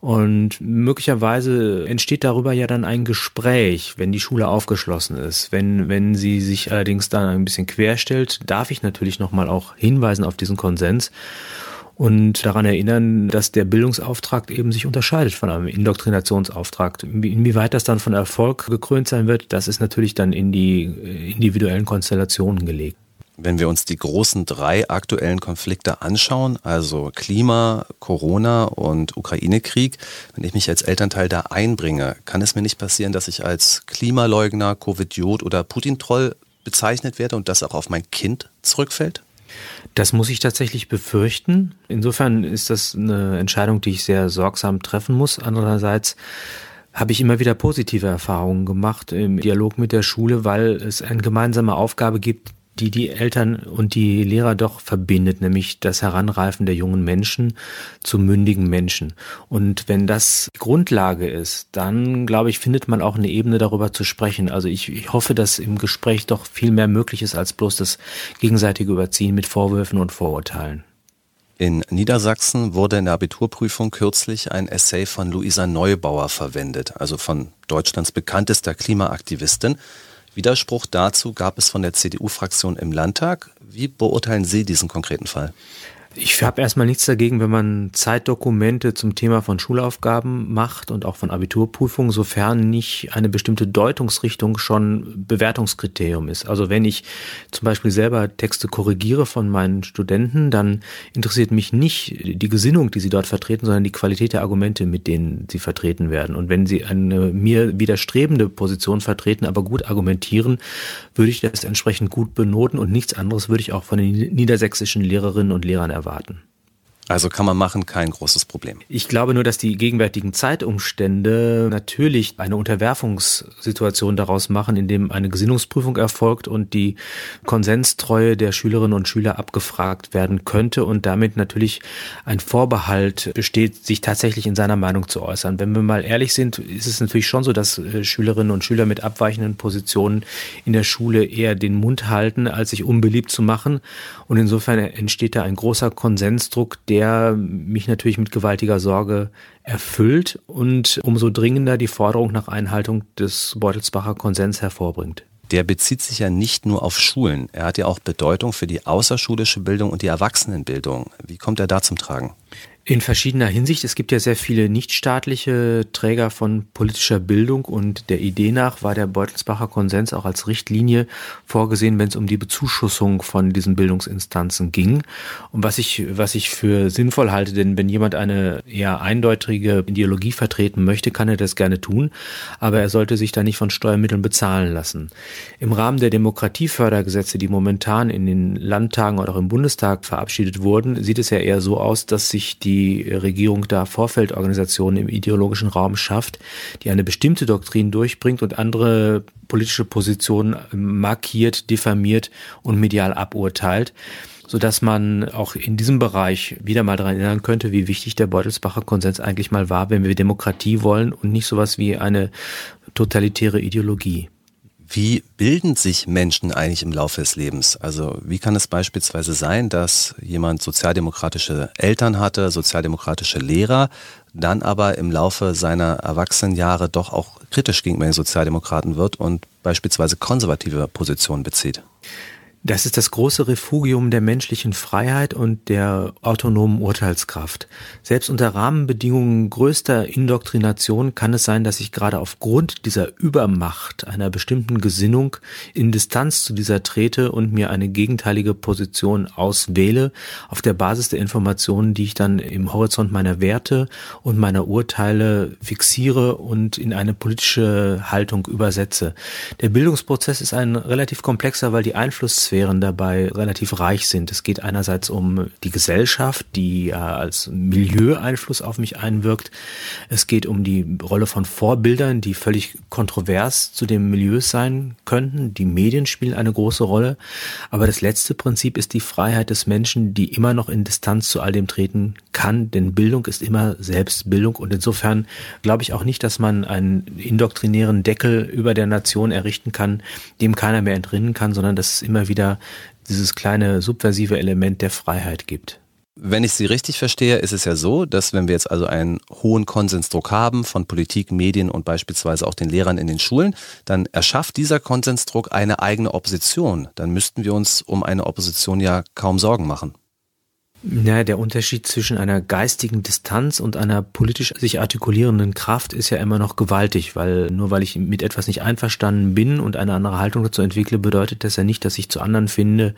Speaker 6: Und möglicherweise entsteht darüber ja dann ein Gespräch, wenn die Schule aufgeschlossen ist. Wenn, wenn sie sich allerdings dann ein bisschen querstellt, darf ich natürlich nochmal auch hinweisen auf diesen Konsens und daran erinnern, dass der Bildungsauftrag eben sich unterscheidet von einem Indoktrinationsauftrag. Inwieweit das dann von Erfolg gekrönt sein wird, das ist natürlich dann in die individuellen Konstellationen gelegt.
Speaker 1: Wenn wir uns die großen drei aktuellen Konflikte anschauen, also Klima, Corona und Ukraine-Krieg, wenn ich mich als Elternteil da einbringe, kann es mir nicht passieren, dass ich als Klimaleugner, Covidiot oder Putin-Troll bezeichnet werde und das auch auf mein Kind zurückfällt?
Speaker 6: Das muss ich tatsächlich befürchten. Insofern ist das eine Entscheidung, die ich sehr sorgsam treffen muss. Andererseits habe ich immer wieder positive Erfahrungen gemacht im Dialog mit der Schule, weil es eine gemeinsame Aufgabe gibt, die die Eltern und die Lehrer doch verbindet, nämlich das Heranreifen der jungen Menschen zu mündigen Menschen. Und wenn das Grundlage ist, dann glaube ich, findet man auch eine Ebene darüber zu sprechen. Also ich, ich hoffe, dass im Gespräch doch viel mehr möglich ist als bloß das gegenseitige Überziehen mit Vorwürfen und Vorurteilen.
Speaker 1: In Niedersachsen wurde in der Abiturprüfung kürzlich ein Essay von Luisa Neubauer verwendet, also von Deutschlands bekanntester Klimaaktivistin. Widerspruch dazu gab es von der CDU-Fraktion im Landtag. Wie beurteilen Sie diesen konkreten Fall?
Speaker 6: Ich habe erstmal nichts dagegen, wenn man Zeitdokumente zum Thema von Schulaufgaben macht und auch von Abiturprüfungen, sofern nicht eine bestimmte Deutungsrichtung schon Bewertungskriterium ist. Also wenn ich zum Beispiel selber Texte korrigiere von meinen Studenten, dann interessiert mich nicht die Gesinnung, die sie dort vertreten, sondern die Qualität der Argumente, mit denen sie vertreten werden. Und wenn sie eine mir widerstrebende Position vertreten, aber gut argumentieren, würde ich das entsprechend gut benoten und nichts anderes würde ich auch von den niedersächsischen Lehrerinnen und Lehrern erwarten.
Speaker 1: Also kann man machen, kein großes Problem.
Speaker 6: Ich glaube nur, dass die gegenwärtigen Zeitumstände natürlich eine Unterwerfungssituation daraus machen, indem eine Gesinnungsprüfung erfolgt und die Konsenstreue der Schülerinnen und Schüler abgefragt werden könnte und damit natürlich ein Vorbehalt besteht, sich tatsächlich in seiner Meinung zu äußern. Wenn wir mal ehrlich sind, ist es natürlich schon so, dass äh, Schülerinnen und Schüler mit abweichenden Positionen in der Schule eher den Mund halten, als sich unbeliebt zu machen. Und insofern entsteht da ein großer Konsensdruck, der der mich natürlich mit gewaltiger Sorge erfüllt und umso dringender die Forderung nach Einhaltung des Beutelsbacher Konsens hervorbringt.
Speaker 1: Der bezieht sich ja nicht nur auf Schulen. Er hat ja auch Bedeutung für die außerschulische Bildung und die Erwachsenenbildung. Wie kommt er da zum Tragen?
Speaker 6: In verschiedener Hinsicht. Es gibt ja sehr viele nichtstaatliche Träger von politischer Bildung und der Idee nach war der Beutelsbacher Konsens auch als Richtlinie vorgesehen, wenn es um die Bezuschussung von diesen Bildungsinstanzen ging. Und was ich, was ich für sinnvoll halte, denn wenn jemand eine eher eindeutige Ideologie vertreten möchte, kann er das gerne tun, aber er sollte sich da nicht von Steuermitteln bezahlen lassen. Im Rahmen der Demokratiefördergesetze, die momentan in den Landtagen oder auch im Bundestag verabschiedet wurden, sieht es ja eher so aus, dass sich die die Regierung da Vorfeldorganisationen im ideologischen Raum schafft, die eine bestimmte Doktrin durchbringt und andere politische Positionen markiert, diffamiert und medial aburteilt so dass man auch in diesem Bereich wieder mal daran erinnern könnte, wie wichtig der Beutelsbacher Konsens eigentlich mal war, wenn wir Demokratie wollen und nicht sowas wie eine totalitäre Ideologie.
Speaker 1: Wie bilden sich Menschen eigentlich im Laufe des Lebens? Also wie kann es beispielsweise sein, dass jemand sozialdemokratische Eltern hatte, sozialdemokratische Lehrer, dann aber im Laufe seiner Erwachsenenjahre doch auch kritisch gegenüber den Sozialdemokraten wird und beispielsweise konservative Positionen bezieht?
Speaker 6: Das ist das große Refugium der menschlichen Freiheit und der autonomen Urteilskraft. Selbst unter Rahmenbedingungen größter Indoktrination kann es sein, dass ich gerade aufgrund dieser Übermacht einer bestimmten Gesinnung in Distanz zu dieser trete und mir eine gegenteilige Position auswähle, auf der Basis der Informationen, die ich dann im Horizont meiner Werte und meiner Urteile fixiere und in eine politische Haltung übersetze. Der Bildungsprozess ist ein relativ komplexer, weil die Einfluss Sphären dabei relativ reich sind. Es geht einerseits um die Gesellschaft, die ja als Milieu-Einfluss auf mich einwirkt. Es geht um die Rolle von Vorbildern, die völlig kontrovers zu dem Milieu sein könnten. Die Medien spielen eine große Rolle. Aber das letzte Prinzip ist die Freiheit des Menschen, die immer noch in Distanz zu all dem treten kann. Denn Bildung ist immer Selbstbildung. Und insofern glaube ich auch nicht, dass man einen indoktrinären Deckel über der Nation errichten kann, dem keiner mehr entrinnen kann, sondern dass es immer wieder wieder dieses kleine subversive Element der Freiheit gibt.
Speaker 1: Wenn ich Sie richtig verstehe, ist es ja so, dass wenn wir jetzt also einen hohen Konsensdruck haben von Politik, Medien und beispielsweise auch den Lehrern in den Schulen, dann erschafft dieser Konsensdruck eine eigene Opposition. Dann müssten wir uns um eine Opposition ja kaum Sorgen machen.
Speaker 6: Ja, der Unterschied zwischen einer geistigen Distanz und einer politisch sich artikulierenden Kraft ist ja immer noch gewaltig, weil nur weil ich mit etwas nicht einverstanden bin und eine andere Haltung dazu entwickle, bedeutet das ja nicht, dass ich zu anderen finde,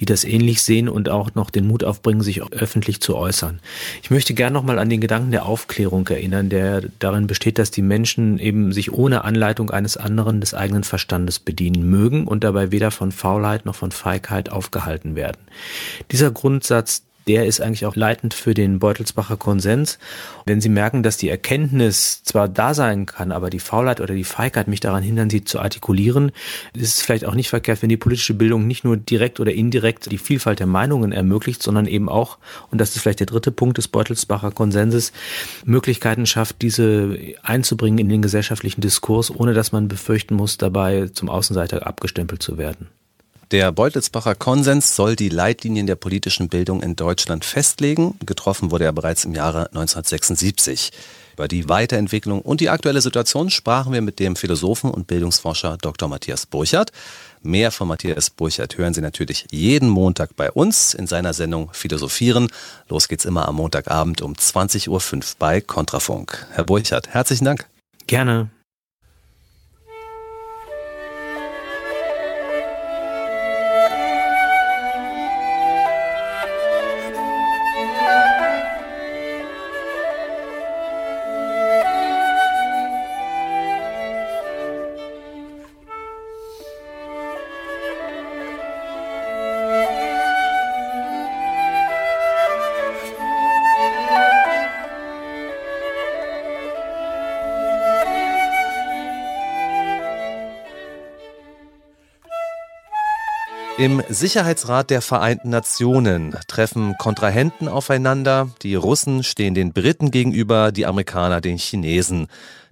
Speaker 6: die das ähnlich sehen und auch noch den Mut aufbringen, sich öffentlich zu äußern. Ich möchte gern nochmal an den Gedanken der Aufklärung erinnern, der darin besteht, dass die Menschen eben sich ohne Anleitung eines anderen des eigenen Verstandes bedienen mögen und dabei weder von Faulheit noch von Feigheit aufgehalten werden. Dieser Grundsatz, der ist eigentlich auch leitend für den Beutelsbacher Konsens. Wenn Sie merken, dass die Erkenntnis zwar da sein kann, aber die Faulheit oder die Feigheit mich daran hindern, sie zu artikulieren, ist es vielleicht auch nicht verkehrt, wenn die politische Bildung nicht nur direkt oder indirekt die Vielfalt der Meinungen ermöglicht, sondern eben auch, und das ist vielleicht der dritte Punkt des Beutelsbacher Konsenses, Möglichkeiten schafft, diese einzubringen in den gesellschaftlichen Diskurs, ohne dass man befürchten muss, dabei zum Außenseiter abgestempelt zu werden.
Speaker 1: Der Beutelsbacher Konsens soll die Leitlinien der politischen Bildung in Deutschland festlegen. Getroffen wurde er bereits im Jahre 1976. Über die Weiterentwicklung und die aktuelle Situation sprachen wir mit dem Philosophen und Bildungsforscher Dr. Matthias Burchardt. Mehr von Matthias Burchardt hören Sie natürlich jeden Montag bei uns in seiner Sendung Philosophieren. Los geht's immer am Montagabend um 20.05 Uhr bei Kontrafunk. Herr Burchardt, herzlichen Dank.
Speaker 6: Gerne.
Speaker 1: Im Sicherheitsrat der Vereinten Nationen treffen Kontrahenten aufeinander. Die Russen stehen den Briten gegenüber, die Amerikaner den Chinesen.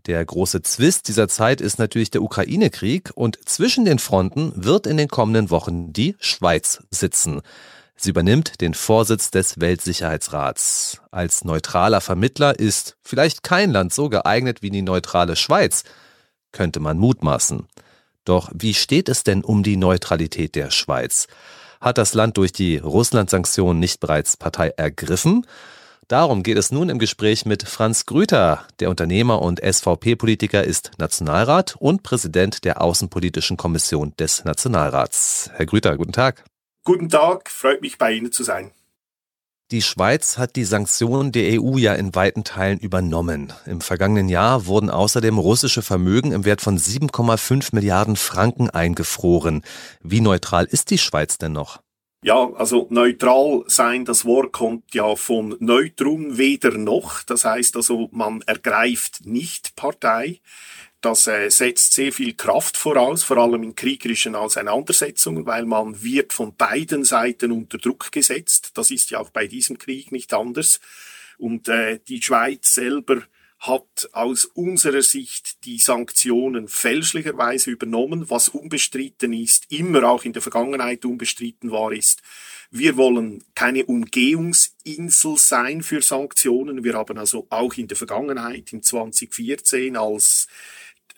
Speaker 1: Der große Zwist dieser Zeit ist natürlich der Ukraine-Krieg und zwischen den Fronten wird in den kommenden Wochen die Schweiz sitzen. Sie übernimmt den Vorsitz des Weltsicherheitsrats. Als neutraler Vermittler ist vielleicht kein Land so geeignet wie die neutrale Schweiz, könnte man mutmaßen. Doch wie steht es denn um die Neutralität der Schweiz? Hat das Land durch die Russland-Sanktionen nicht bereits Partei ergriffen? Darum geht es nun im Gespräch mit Franz Grüter. Der Unternehmer und SVP-Politiker ist Nationalrat und Präsident der Außenpolitischen Kommission des Nationalrats. Herr Grüter, guten Tag.
Speaker 7: Guten Tag, freut mich bei Ihnen zu sein.
Speaker 1: Die Schweiz hat die Sanktionen der EU ja in weiten Teilen übernommen. Im vergangenen Jahr wurden außerdem russische Vermögen im Wert von 7,5 Milliarden Franken eingefroren. Wie neutral ist die Schweiz denn noch?
Speaker 7: Ja, also neutral sein, das Wort kommt ja von neutrum weder noch. Das heißt also, man ergreift nicht Partei. Das äh, setzt sehr viel Kraft voraus, vor allem in kriegerischen Auseinandersetzungen, weil man wird von beiden Seiten unter Druck gesetzt. Das ist ja auch bei diesem Krieg nicht anders. Und äh, die Schweiz selber hat aus unserer Sicht die Sanktionen fälschlicherweise übernommen. Was unbestritten ist, immer auch in der Vergangenheit unbestritten war, ist, wir wollen keine Umgehungsinsel sein für Sanktionen. Wir haben also auch in der Vergangenheit, im 2014, als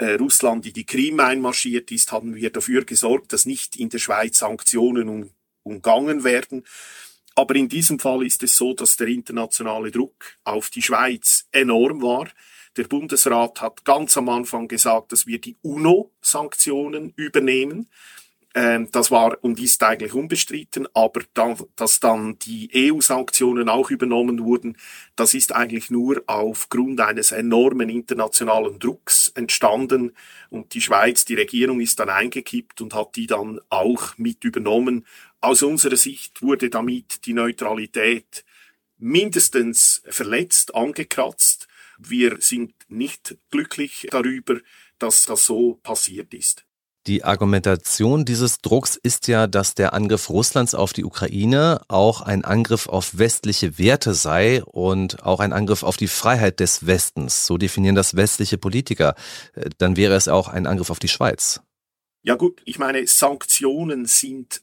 Speaker 7: äh, Russland in die Krim einmarschiert ist, haben wir dafür gesorgt, dass nicht in der Schweiz Sanktionen um, umgangen werden. Aber in diesem Fall ist es so, dass der internationale Druck auf die Schweiz enorm war. Der Bundesrat hat ganz am Anfang gesagt, dass wir die UNO-Sanktionen übernehmen. Ähm, das war und ist eigentlich unbestritten, aber dann, dass dann die EU-Sanktionen auch übernommen wurden, das ist eigentlich nur aufgrund eines enormen internationalen Drucks entstanden und die Schweiz, die Regierung ist dann eingekippt und hat die dann auch mit übernommen. Aus unserer Sicht wurde damit die Neutralität mindestens verletzt, angekratzt. Wir sind nicht glücklich darüber, dass das so passiert ist.
Speaker 1: Die Argumentation dieses Drucks ist ja, dass der Angriff Russlands auf die Ukraine auch ein Angriff auf westliche Werte sei und auch ein Angriff auf die Freiheit des Westens. So definieren das westliche Politiker. Äh, dann wäre es auch ein Angriff auf die Schweiz.
Speaker 7: Ja gut, ich meine, Sanktionen sind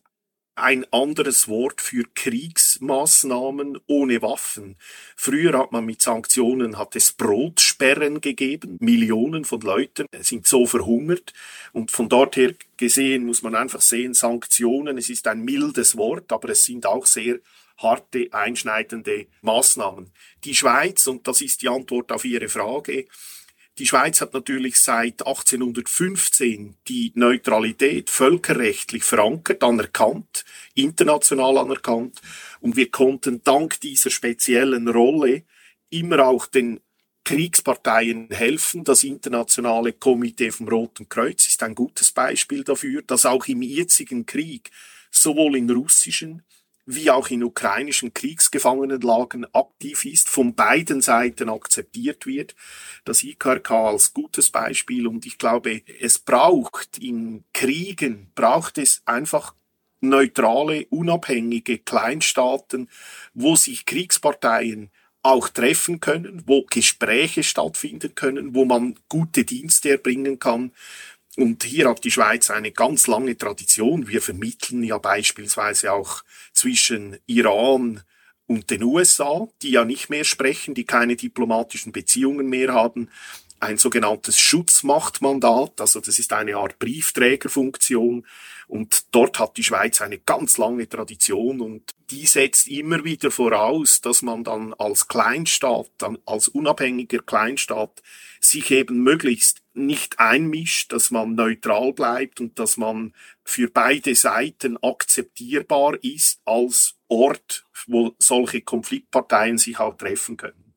Speaker 7: ein anderes Wort für Kriegsmaßnahmen ohne Waffen. Früher hat man mit Sanktionen hat es Brotsperren gegeben. Millionen von Leuten sind so verhungert. Und von dort her gesehen muss man einfach sehen, Sanktionen, es ist ein mildes Wort, aber es sind auch sehr harte, einschneidende Maßnahmen. Die Schweiz, und das ist die Antwort auf Ihre Frage, die Schweiz hat natürlich seit 1815 die Neutralität völkerrechtlich verankert, anerkannt, international anerkannt. Und wir konnten dank dieser speziellen Rolle immer auch den Kriegsparteien helfen. Das internationale Komitee vom Roten Kreuz ist ein gutes Beispiel dafür, dass auch im jetzigen Krieg sowohl in russischen wie auch in ukrainischen Kriegsgefangenenlagen aktiv ist, von beiden Seiten akzeptiert wird. Das IKRK als gutes Beispiel und ich glaube, es braucht in Kriegen, braucht es einfach neutrale, unabhängige Kleinstaaten, wo sich Kriegsparteien auch treffen können, wo Gespräche stattfinden können, wo man gute Dienste erbringen kann, und hier hat die Schweiz eine ganz lange Tradition. Wir vermitteln ja beispielsweise auch zwischen Iran und den USA, die ja nicht mehr sprechen, die keine diplomatischen Beziehungen mehr haben, ein sogenanntes Schutzmachtmandat, also das ist eine Art Briefträgerfunktion. Und dort hat die Schweiz eine ganz lange Tradition. Und die setzt immer wieder voraus, dass man dann als Kleinstaat, dann als unabhängiger Kleinstaat sich eben möglichst nicht einmischt, dass man neutral bleibt und dass man für beide Seiten akzeptierbar ist als Ort, wo solche Konfliktparteien sich auch treffen können.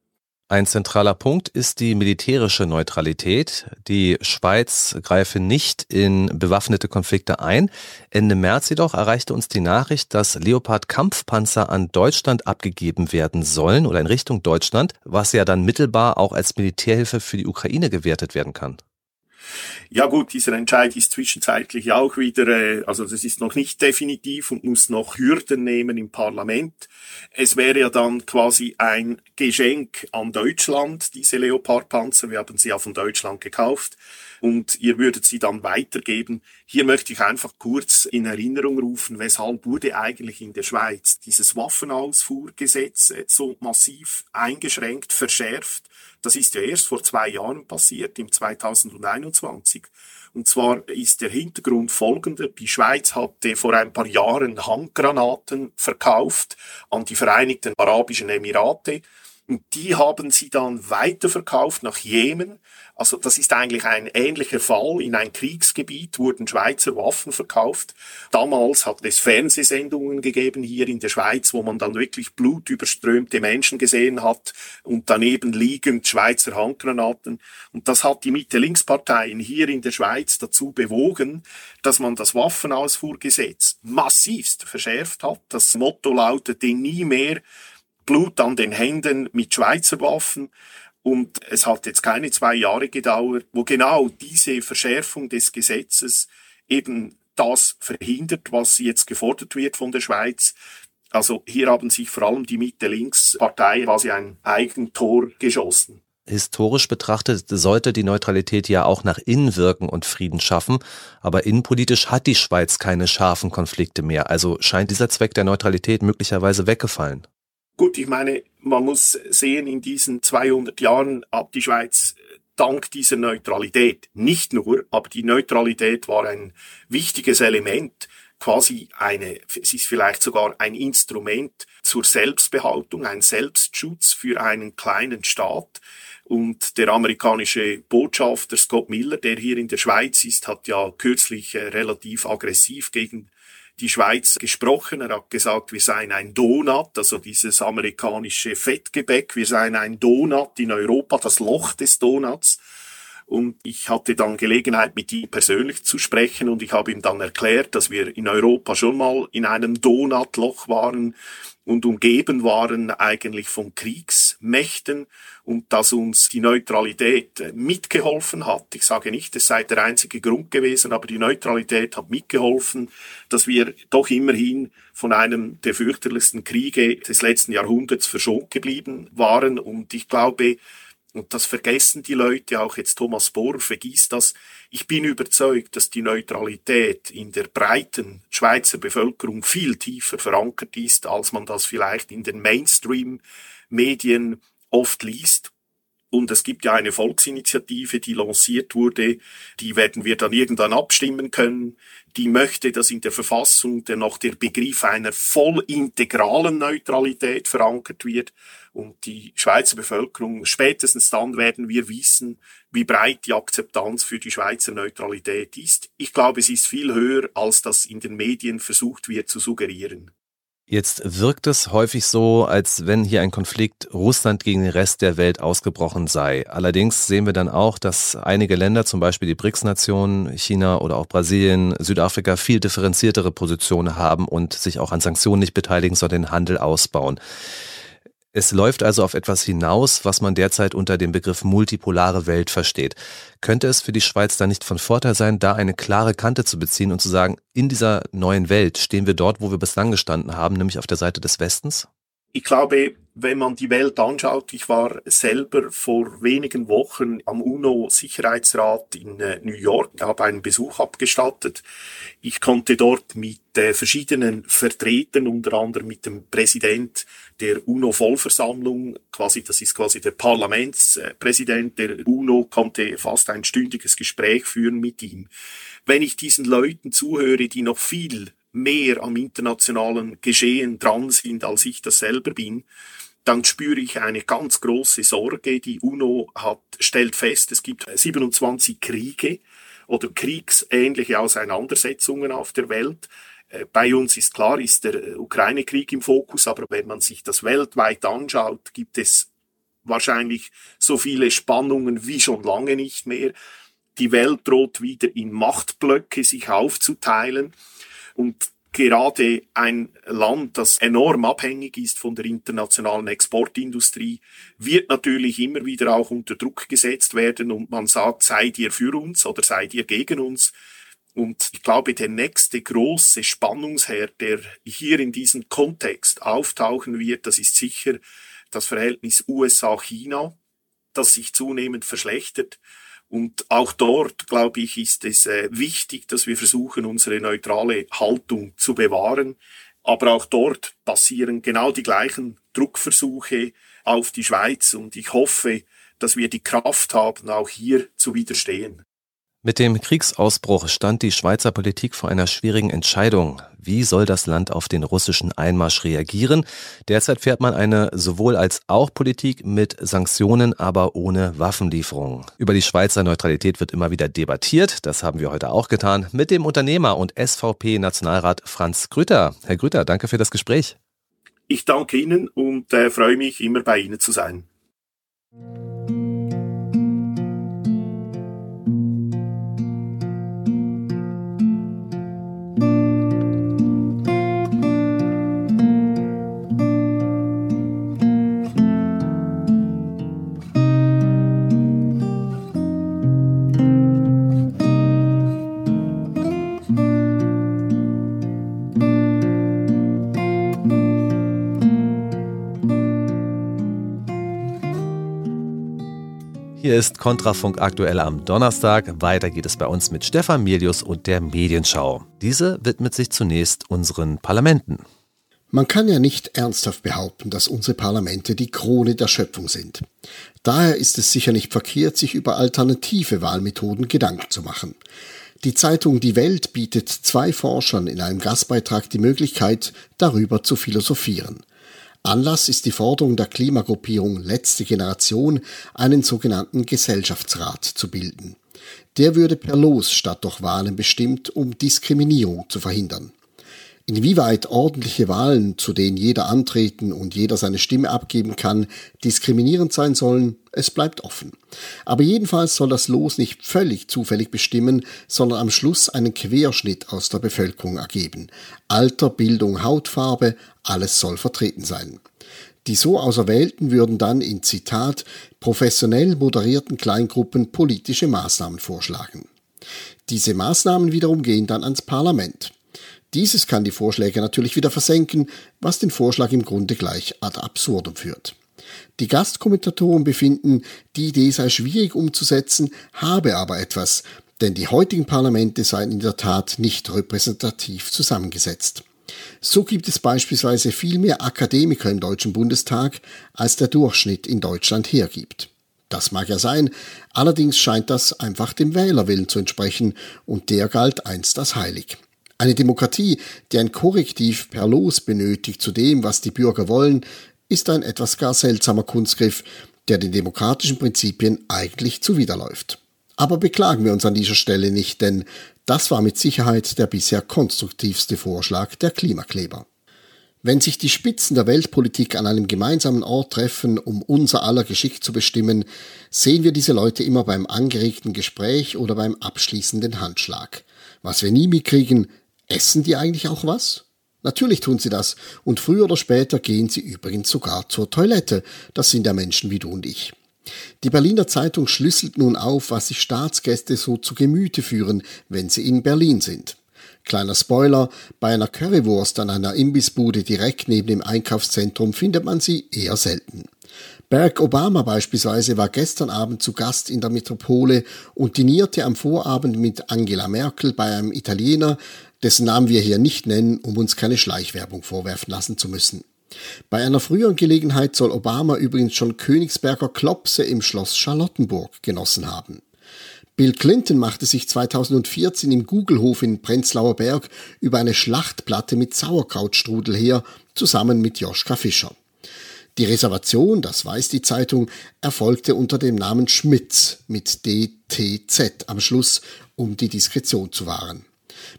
Speaker 1: Ein zentraler Punkt ist die militärische Neutralität. Die Schweiz greife nicht in bewaffnete Konflikte ein. Ende März jedoch erreichte uns die Nachricht, dass Leopard-Kampfpanzer an Deutschland abgegeben werden sollen oder in Richtung Deutschland, was ja dann mittelbar auch als Militärhilfe für die Ukraine gewertet werden kann.
Speaker 7: Ja gut, dieser Entscheid ist zwischenzeitlich auch wieder, äh, also das ist noch nicht definitiv und muss noch Hürden nehmen im Parlament. Es wäre ja dann quasi ein Geschenk an Deutschland, diese Leopard-Panzer. Wir haben sie ja von Deutschland gekauft und ihr würdet sie dann weitergeben. Hier möchte ich einfach kurz in Erinnerung rufen, weshalb wurde eigentlich in der Schweiz dieses Waffenausfuhrgesetz äh, so massiv eingeschränkt, verschärft. Das ist ja erst vor zwei Jahren passiert, im 2021. Und zwar ist der Hintergrund folgender. Die Schweiz hatte vor ein paar Jahren Handgranaten verkauft an die Vereinigten Arabischen Emirate Und die haben sie dann weiterverkauft nach Jemen. Also das ist eigentlich ein ähnlicher Fall. In ein Kriegsgebiet wurden Schweizer Waffen verkauft. Damals hat es Fernsehsendungen gegeben hier in der Schweiz, wo man dann wirklich blutüberströmte Menschen gesehen hat und daneben liegend Schweizer Handgranaten. Und das hat die Mitte-Links-Parteien hier in der Schweiz dazu bewogen, dass man das Waffenausfuhrgesetz massivst verschärft hat. Das Motto lautete nie mehr Blut an den Händen mit Schweizer Waffen. Und es hat jetzt keine zwei Jahre gedauert, wo genau diese Verschärfung des Gesetzes eben das verhindert, was jetzt gefordert wird von der Schweiz. Also hier haben sich vor allem die Mitte-Links-Partei quasi ein Eigentor geschossen.
Speaker 1: Historisch betrachtet sollte die Neutralität ja auch nach innen wirken und Frieden schaffen, aber innenpolitisch hat die Schweiz keine scharfen Konflikte mehr, also scheint dieser Zweck der Neutralität möglicherweise weggefallen.
Speaker 7: Gut, ich meine, man muss sehen, in diesen 200 Jahren hat die Schweiz äh, dank dieser Neutralität nicht nur, aber die Neutralität war ein wichtiges Element, quasi eine, es ist vielleicht sogar ein Instrument zur Selbstbehaltung, ein Selbstschutz für einen kleinen Staat. Und der amerikanische Botschafter Scott Miller, der hier in der Schweiz ist, hat ja kürzlich äh, relativ aggressiv gegen die Schweiz gesprochen. Er hat gesagt, wir seien ein Donut, also dieses amerikanische Fettgebäck. Wir seien ein Donut in Europa, das Loch des Donuts. Und ich hatte dann Gelegenheit, mit ihm persönlich zu sprechen und ich habe ihm dann erklärt, dass wir in Europa schon mal in einem Donutloch waren und umgeben waren eigentlich von Kriegsmächten und dass uns die Neutralität mitgeholfen hat. Ich sage nicht, es sei der einzige Grund gewesen, aber die Neutralität hat mitgeholfen, dass wir doch immerhin von einem der fürchterlichsten Kriege des letzten Jahrhunderts verschont geblieben waren. Und ich glaube, und das vergessen die Leute, auch jetzt Thomas Bohr vergisst das, ich bin überzeugt, dass die Neutralität in der breiten Schweizer Bevölkerung viel tiefer verankert ist, als man das vielleicht in den Mainstream-Medien oft liest. Und es gibt ja eine Volksinitiative, die lanciert wurde, die werden wir dann irgendwann abstimmen können. Die möchte, dass in der Verfassung der noch der Begriff einer voll integralen Neutralität verankert wird. Und die Schweizer Bevölkerung, spätestens dann werden wir wissen, wie breit die Akzeptanz für die Schweizer Neutralität ist. Ich glaube, es ist viel höher, als das in den Medien versucht wird zu suggerieren.
Speaker 1: Jetzt wirkt es häufig so, als wenn hier ein Konflikt Russland gegen den Rest der Welt ausgebrochen sei. Allerdings sehen wir dann auch, dass einige Länder, zum Beispiel die BRICS-Nationen, China oder auch Brasilien, Südafrika, viel differenziertere Positionen haben und sich auch an Sanktionen nicht beteiligen, sondern den Handel ausbauen. Es läuft also auf etwas hinaus, was man derzeit unter dem Begriff multipolare Welt versteht. Könnte es für die Schweiz da nicht von Vorteil sein, da eine klare Kante zu beziehen und zu sagen, in dieser neuen Welt stehen wir dort, wo wir bislang gestanden haben, nämlich auf der Seite des Westens?
Speaker 7: Ich glaube, wenn man die Welt anschaut, ich war selber vor wenigen Wochen am UNO-Sicherheitsrat in äh, New York, habe einen Besuch abgestattet. Ich konnte dort mit äh, verschiedenen Vertretern, unter anderem mit dem Präsident der UNO-Vollversammlung, quasi, das ist quasi der Parlamentspräsident der UNO, konnte fast ein stündiges Gespräch führen mit ihm. Wenn ich diesen Leuten zuhöre, die noch viel mehr am internationalen Geschehen dran sind, als ich das selber bin, dann spüre ich eine ganz große Sorge. Die UNO hat, stellt fest, es gibt 27 Kriege oder kriegsähnliche Auseinandersetzungen auf der Welt. Äh, bei uns ist klar, ist der Ukraine-Krieg im Fokus, aber wenn man sich das weltweit anschaut, gibt es wahrscheinlich so viele Spannungen wie schon lange nicht mehr. Die Welt droht wieder in Machtblöcke sich aufzuteilen. Und gerade ein Land, das enorm abhängig ist von der internationalen Exportindustrie, wird natürlich immer wieder auch unter Druck gesetzt werden und man sagt, seid ihr für uns oder seid ihr gegen uns. Und ich glaube, der nächste große Spannungsherd, der hier in diesem Kontext auftauchen wird, das ist sicher das Verhältnis USA-China, das sich zunehmend verschlechtert. Und auch dort, glaube ich, ist es äh, wichtig, dass wir versuchen, unsere neutrale Haltung zu bewahren. Aber auch dort passieren genau die gleichen Druckversuche auf die Schweiz und ich hoffe, dass wir die Kraft haben, auch hier zu widerstehen.
Speaker 1: Mit dem Kriegsausbruch stand die Schweizer Politik vor einer schwierigen Entscheidung. Wie soll das Land auf den russischen Einmarsch reagieren? Derzeit fährt man eine sowohl als auch Politik mit Sanktionen, aber ohne Waffenlieferungen. Über die Schweizer Neutralität wird immer wieder debattiert. Das haben wir heute auch getan mit dem Unternehmer und SVP-Nationalrat Franz Grütter. Herr Grütter, danke für das Gespräch.
Speaker 7: Ich danke Ihnen und äh, freue mich, immer bei Ihnen zu sein.
Speaker 1: Hier ist Kontrafunk aktuell am Donnerstag. Weiter geht es bei uns mit Stefan Milius und der Medienschau. Diese widmet sich zunächst unseren Parlamenten.
Speaker 8: Man kann ja nicht ernsthaft behaupten, dass unsere Parlamente die Krone der Schöpfung sind. Daher ist es sicher nicht verkehrt, sich über alternative Wahlmethoden Gedanken zu machen. Die Zeitung Die Welt bietet zwei Forschern in einem Gastbeitrag die Möglichkeit, darüber zu philosophieren. Anlass ist die Forderung der Klimagruppierung Letzte Generation, einen sogenannten Gesellschaftsrat zu bilden. Der würde per Los statt durch Wahlen bestimmt, um Diskriminierung zu verhindern. Inwieweit ordentliche Wahlen, zu denen jeder antreten und jeder seine Stimme abgeben kann, diskriminierend sein sollen, es bleibt offen. Aber jedenfalls soll das Los nicht völlig zufällig bestimmen, sondern am Schluss einen Querschnitt aus der Bevölkerung ergeben. Alter, Bildung, Hautfarbe, alles soll vertreten sein. Die so Auserwählten würden dann in Zitat professionell moderierten Kleingruppen politische Maßnahmen vorschlagen. Diese Maßnahmen wiederum gehen dann ans Parlament. Dieses kann die Vorschläge natürlich wieder versenken, was den Vorschlag im Grunde gleich ad absurdum führt. Die Gastkommentatoren befinden, die Idee sei schwierig umzusetzen, habe aber etwas, denn die heutigen Parlamente seien in der Tat nicht repräsentativ zusammengesetzt. So gibt es beispielsweise viel mehr Akademiker im Deutschen Bundestag, als der Durchschnitt in Deutschland hergibt. Das mag ja sein, allerdings scheint das einfach dem Wählerwillen zu entsprechen, und der galt einst als heilig. Eine Demokratie, die ein Korrektiv per Los benötigt zu dem, was die Bürger wollen, ist ein etwas gar seltsamer Kunstgriff, der den demokratischen Prinzipien eigentlich zuwiderläuft. Aber beklagen wir uns an dieser Stelle nicht, denn das war mit Sicherheit der bisher konstruktivste Vorschlag der Klimakleber. Wenn sich die Spitzen der Weltpolitik an einem gemeinsamen Ort treffen, um unser aller Geschick zu bestimmen, sehen wir diese Leute immer beim angeregten Gespräch oder beim abschließenden Handschlag. Was wir nie mitkriegen, Essen die eigentlich auch was? Natürlich tun sie das, und früher oder später gehen sie übrigens sogar zur Toilette. Das sind ja Menschen wie du und ich. Die Berliner Zeitung schlüsselt nun auf, was sich Staatsgäste so zu Gemüte führen, wenn sie in Berlin sind. Kleiner Spoiler, bei einer Currywurst an einer Imbissbude direkt neben dem Einkaufszentrum findet man sie eher selten. Barack Obama beispielsweise war gestern Abend zu Gast in der Metropole und dinierte am Vorabend mit Angela Merkel bei einem Italiener, dessen Namen wir hier nicht nennen, um uns keine Schleichwerbung vorwerfen lassen zu müssen. Bei einer früheren Gelegenheit soll Obama übrigens schon Königsberger Klopse im Schloss Charlottenburg genossen haben. Bill Clinton machte sich 2014 im Gugelhof in Prenzlauer Berg über eine Schlachtplatte mit Sauerkrautstrudel her, zusammen mit Joschka Fischer. Die Reservation, das weiß die Zeitung, erfolgte unter dem Namen Schmitz mit DTZ am Schluss, um die Diskretion zu wahren.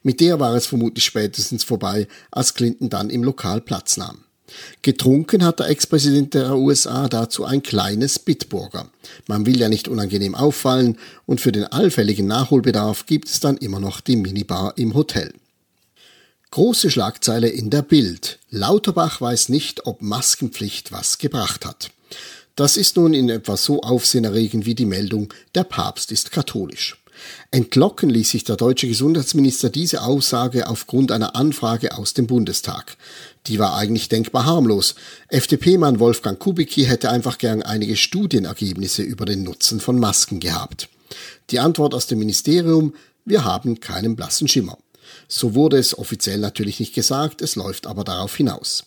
Speaker 8: Mit der war es vermutlich spätestens vorbei, als Clinton dann im Lokal Platz nahm. Getrunken hat der Ex-Präsident der USA dazu ein kleines Bitburger. Man will ja nicht unangenehm auffallen und für den allfälligen Nachholbedarf gibt es dann immer noch die Minibar im Hotel. Große Schlagzeile in der Bild. Lauterbach weiß nicht, ob Maskenpflicht was gebracht hat. Das ist nun in etwa so aufsehenerregend wie die Meldung, der Papst ist katholisch. Entlocken ließ sich der deutsche Gesundheitsminister diese Aussage aufgrund einer Anfrage aus dem Bundestag. Die war eigentlich denkbar harmlos. FDP-Mann Wolfgang Kubicki hätte einfach gern einige Studienergebnisse über den Nutzen von Masken gehabt. Die Antwort aus dem Ministerium, wir haben keinen blassen Schimmer. So wurde es offiziell natürlich nicht gesagt, es läuft aber darauf hinaus.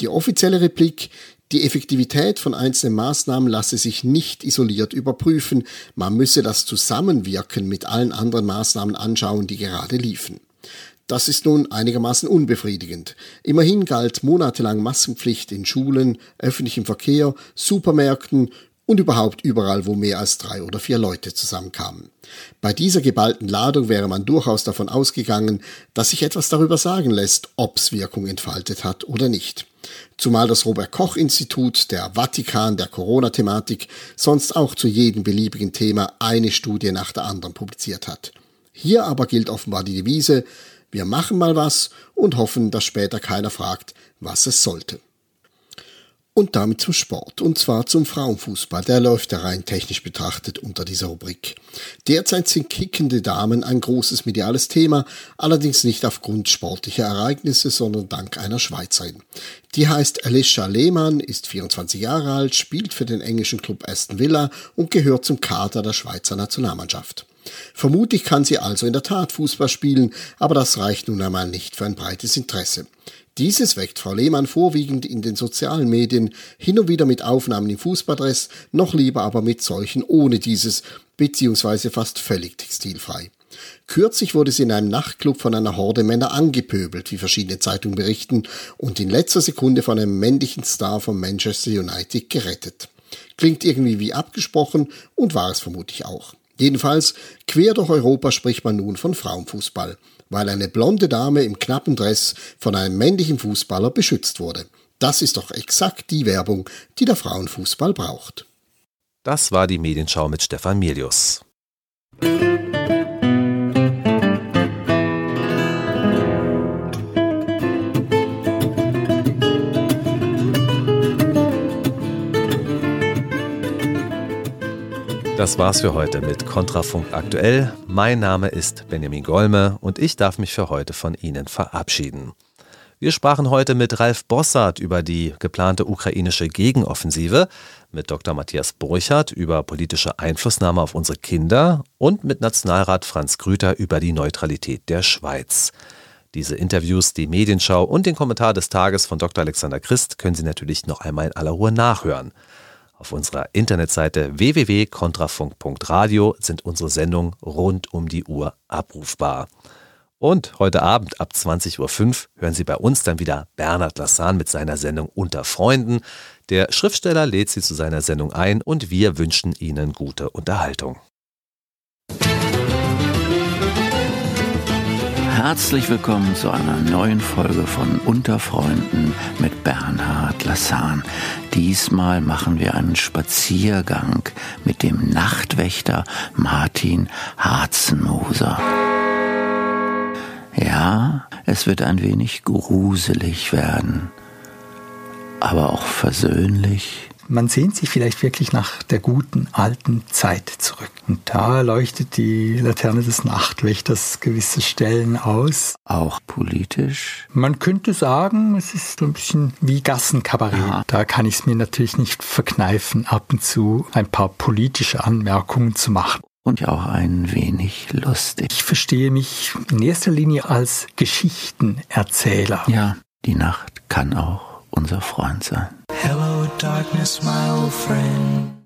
Speaker 8: Die offizielle Replik, die Effektivität von einzelnen Maßnahmen lasse sich nicht isoliert überprüfen, man müsse das Zusammenwirken mit allen anderen Maßnahmen anschauen, die gerade liefen. Das ist nun einigermaßen unbefriedigend. Immerhin galt monatelang Maskenpflicht in Schulen, öffentlichem Verkehr, Supermärkten und überhaupt überall, wo mehr als drei oder vier Leute zusammenkamen. Bei dieser geballten Ladung wäre man durchaus davon ausgegangen, dass sich etwas darüber sagen lässt, ob's Wirkung entfaltet hat oder nicht. Zumal das Robert Koch Institut, der Vatikan der Corona-Thematik, sonst auch zu jedem beliebigen Thema eine Studie nach der anderen publiziert hat. Hier aber gilt offenbar die Devise, wir machen mal was und hoffen, dass später keiner fragt, was es sollte. Und damit zum Sport, und zwar zum Frauenfußball. Der läuft ja rein technisch betrachtet unter dieser Rubrik. Derzeit sind kickende Damen ein großes mediales Thema, allerdings nicht aufgrund sportlicher Ereignisse, sondern dank einer Schweizerin. Die heißt Alicia Lehmann, ist 24 Jahre alt, spielt für den englischen Club Aston Villa und gehört zum Kader der Schweizer Nationalmannschaft. Vermutlich kann sie also in der Tat Fußball spielen, aber das reicht nun einmal nicht für ein breites Interesse. Dieses weckt Frau Lehmann vorwiegend in den sozialen Medien, hin und wieder mit Aufnahmen im Fußballdress, noch lieber aber mit solchen ohne dieses, beziehungsweise fast völlig textilfrei. Kürzlich wurde sie in einem Nachtclub von einer Horde Männer angepöbelt, wie verschiedene Zeitungen berichten, und in letzter Sekunde von einem männlichen Star von Manchester United gerettet. Klingt irgendwie wie abgesprochen und war es vermutlich auch. Jedenfalls, quer durch Europa spricht man nun von Frauenfußball weil eine blonde Dame im knappen Dress von einem männlichen Fußballer beschützt wurde. Das ist doch exakt die Werbung, die der Frauenfußball braucht.
Speaker 1: Das war die Medienschau mit Stefan Milius. Das war's für heute mit Kontrafunk aktuell. Mein Name ist Benjamin Golme und ich darf mich für heute von Ihnen verabschieden. Wir sprachen heute mit Ralf Bossart über die geplante ukrainische Gegenoffensive, mit Dr. Matthias Burchardt über politische Einflussnahme auf unsere Kinder und mit Nationalrat Franz Grüter über die Neutralität der Schweiz. Diese Interviews, die Medienschau und den Kommentar des Tages von Dr. Alexander Christ können Sie natürlich noch einmal in aller Ruhe nachhören. Auf unserer Internetseite www.kontrafunk.radio sind unsere Sendungen rund um die Uhr abrufbar. Und heute Abend ab 20.05 Uhr hören Sie bei uns dann wieder Bernhard Lassan mit seiner Sendung Unter Freunden. Der Schriftsteller lädt Sie zu seiner Sendung ein und wir wünschen Ihnen gute Unterhaltung.
Speaker 9: Herzlich willkommen zu einer neuen Folge von Unter Freunden mit Bernhard Lassan. Diesmal machen wir einen Spaziergang mit dem Nachtwächter Martin Harzenmoser. Ja, es wird ein wenig gruselig werden, aber auch versöhnlich
Speaker 10: man sehnt sich vielleicht wirklich nach der guten alten Zeit zurück. Und da leuchtet die Laterne des Nachtwächters gewisse Stellen aus.
Speaker 9: Auch politisch?
Speaker 10: Man könnte sagen, es ist so ein bisschen wie Gassenkabarett. Ja. Da kann ich es mir natürlich nicht verkneifen, ab und zu ein paar politische Anmerkungen zu machen
Speaker 9: und ja auch ein wenig lustig.
Speaker 10: Ich verstehe mich in erster Linie als Geschichtenerzähler.
Speaker 9: Ja, die Nacht kann auch unser Freund sein.
Speaker 11: Hello, darkness, my old friend.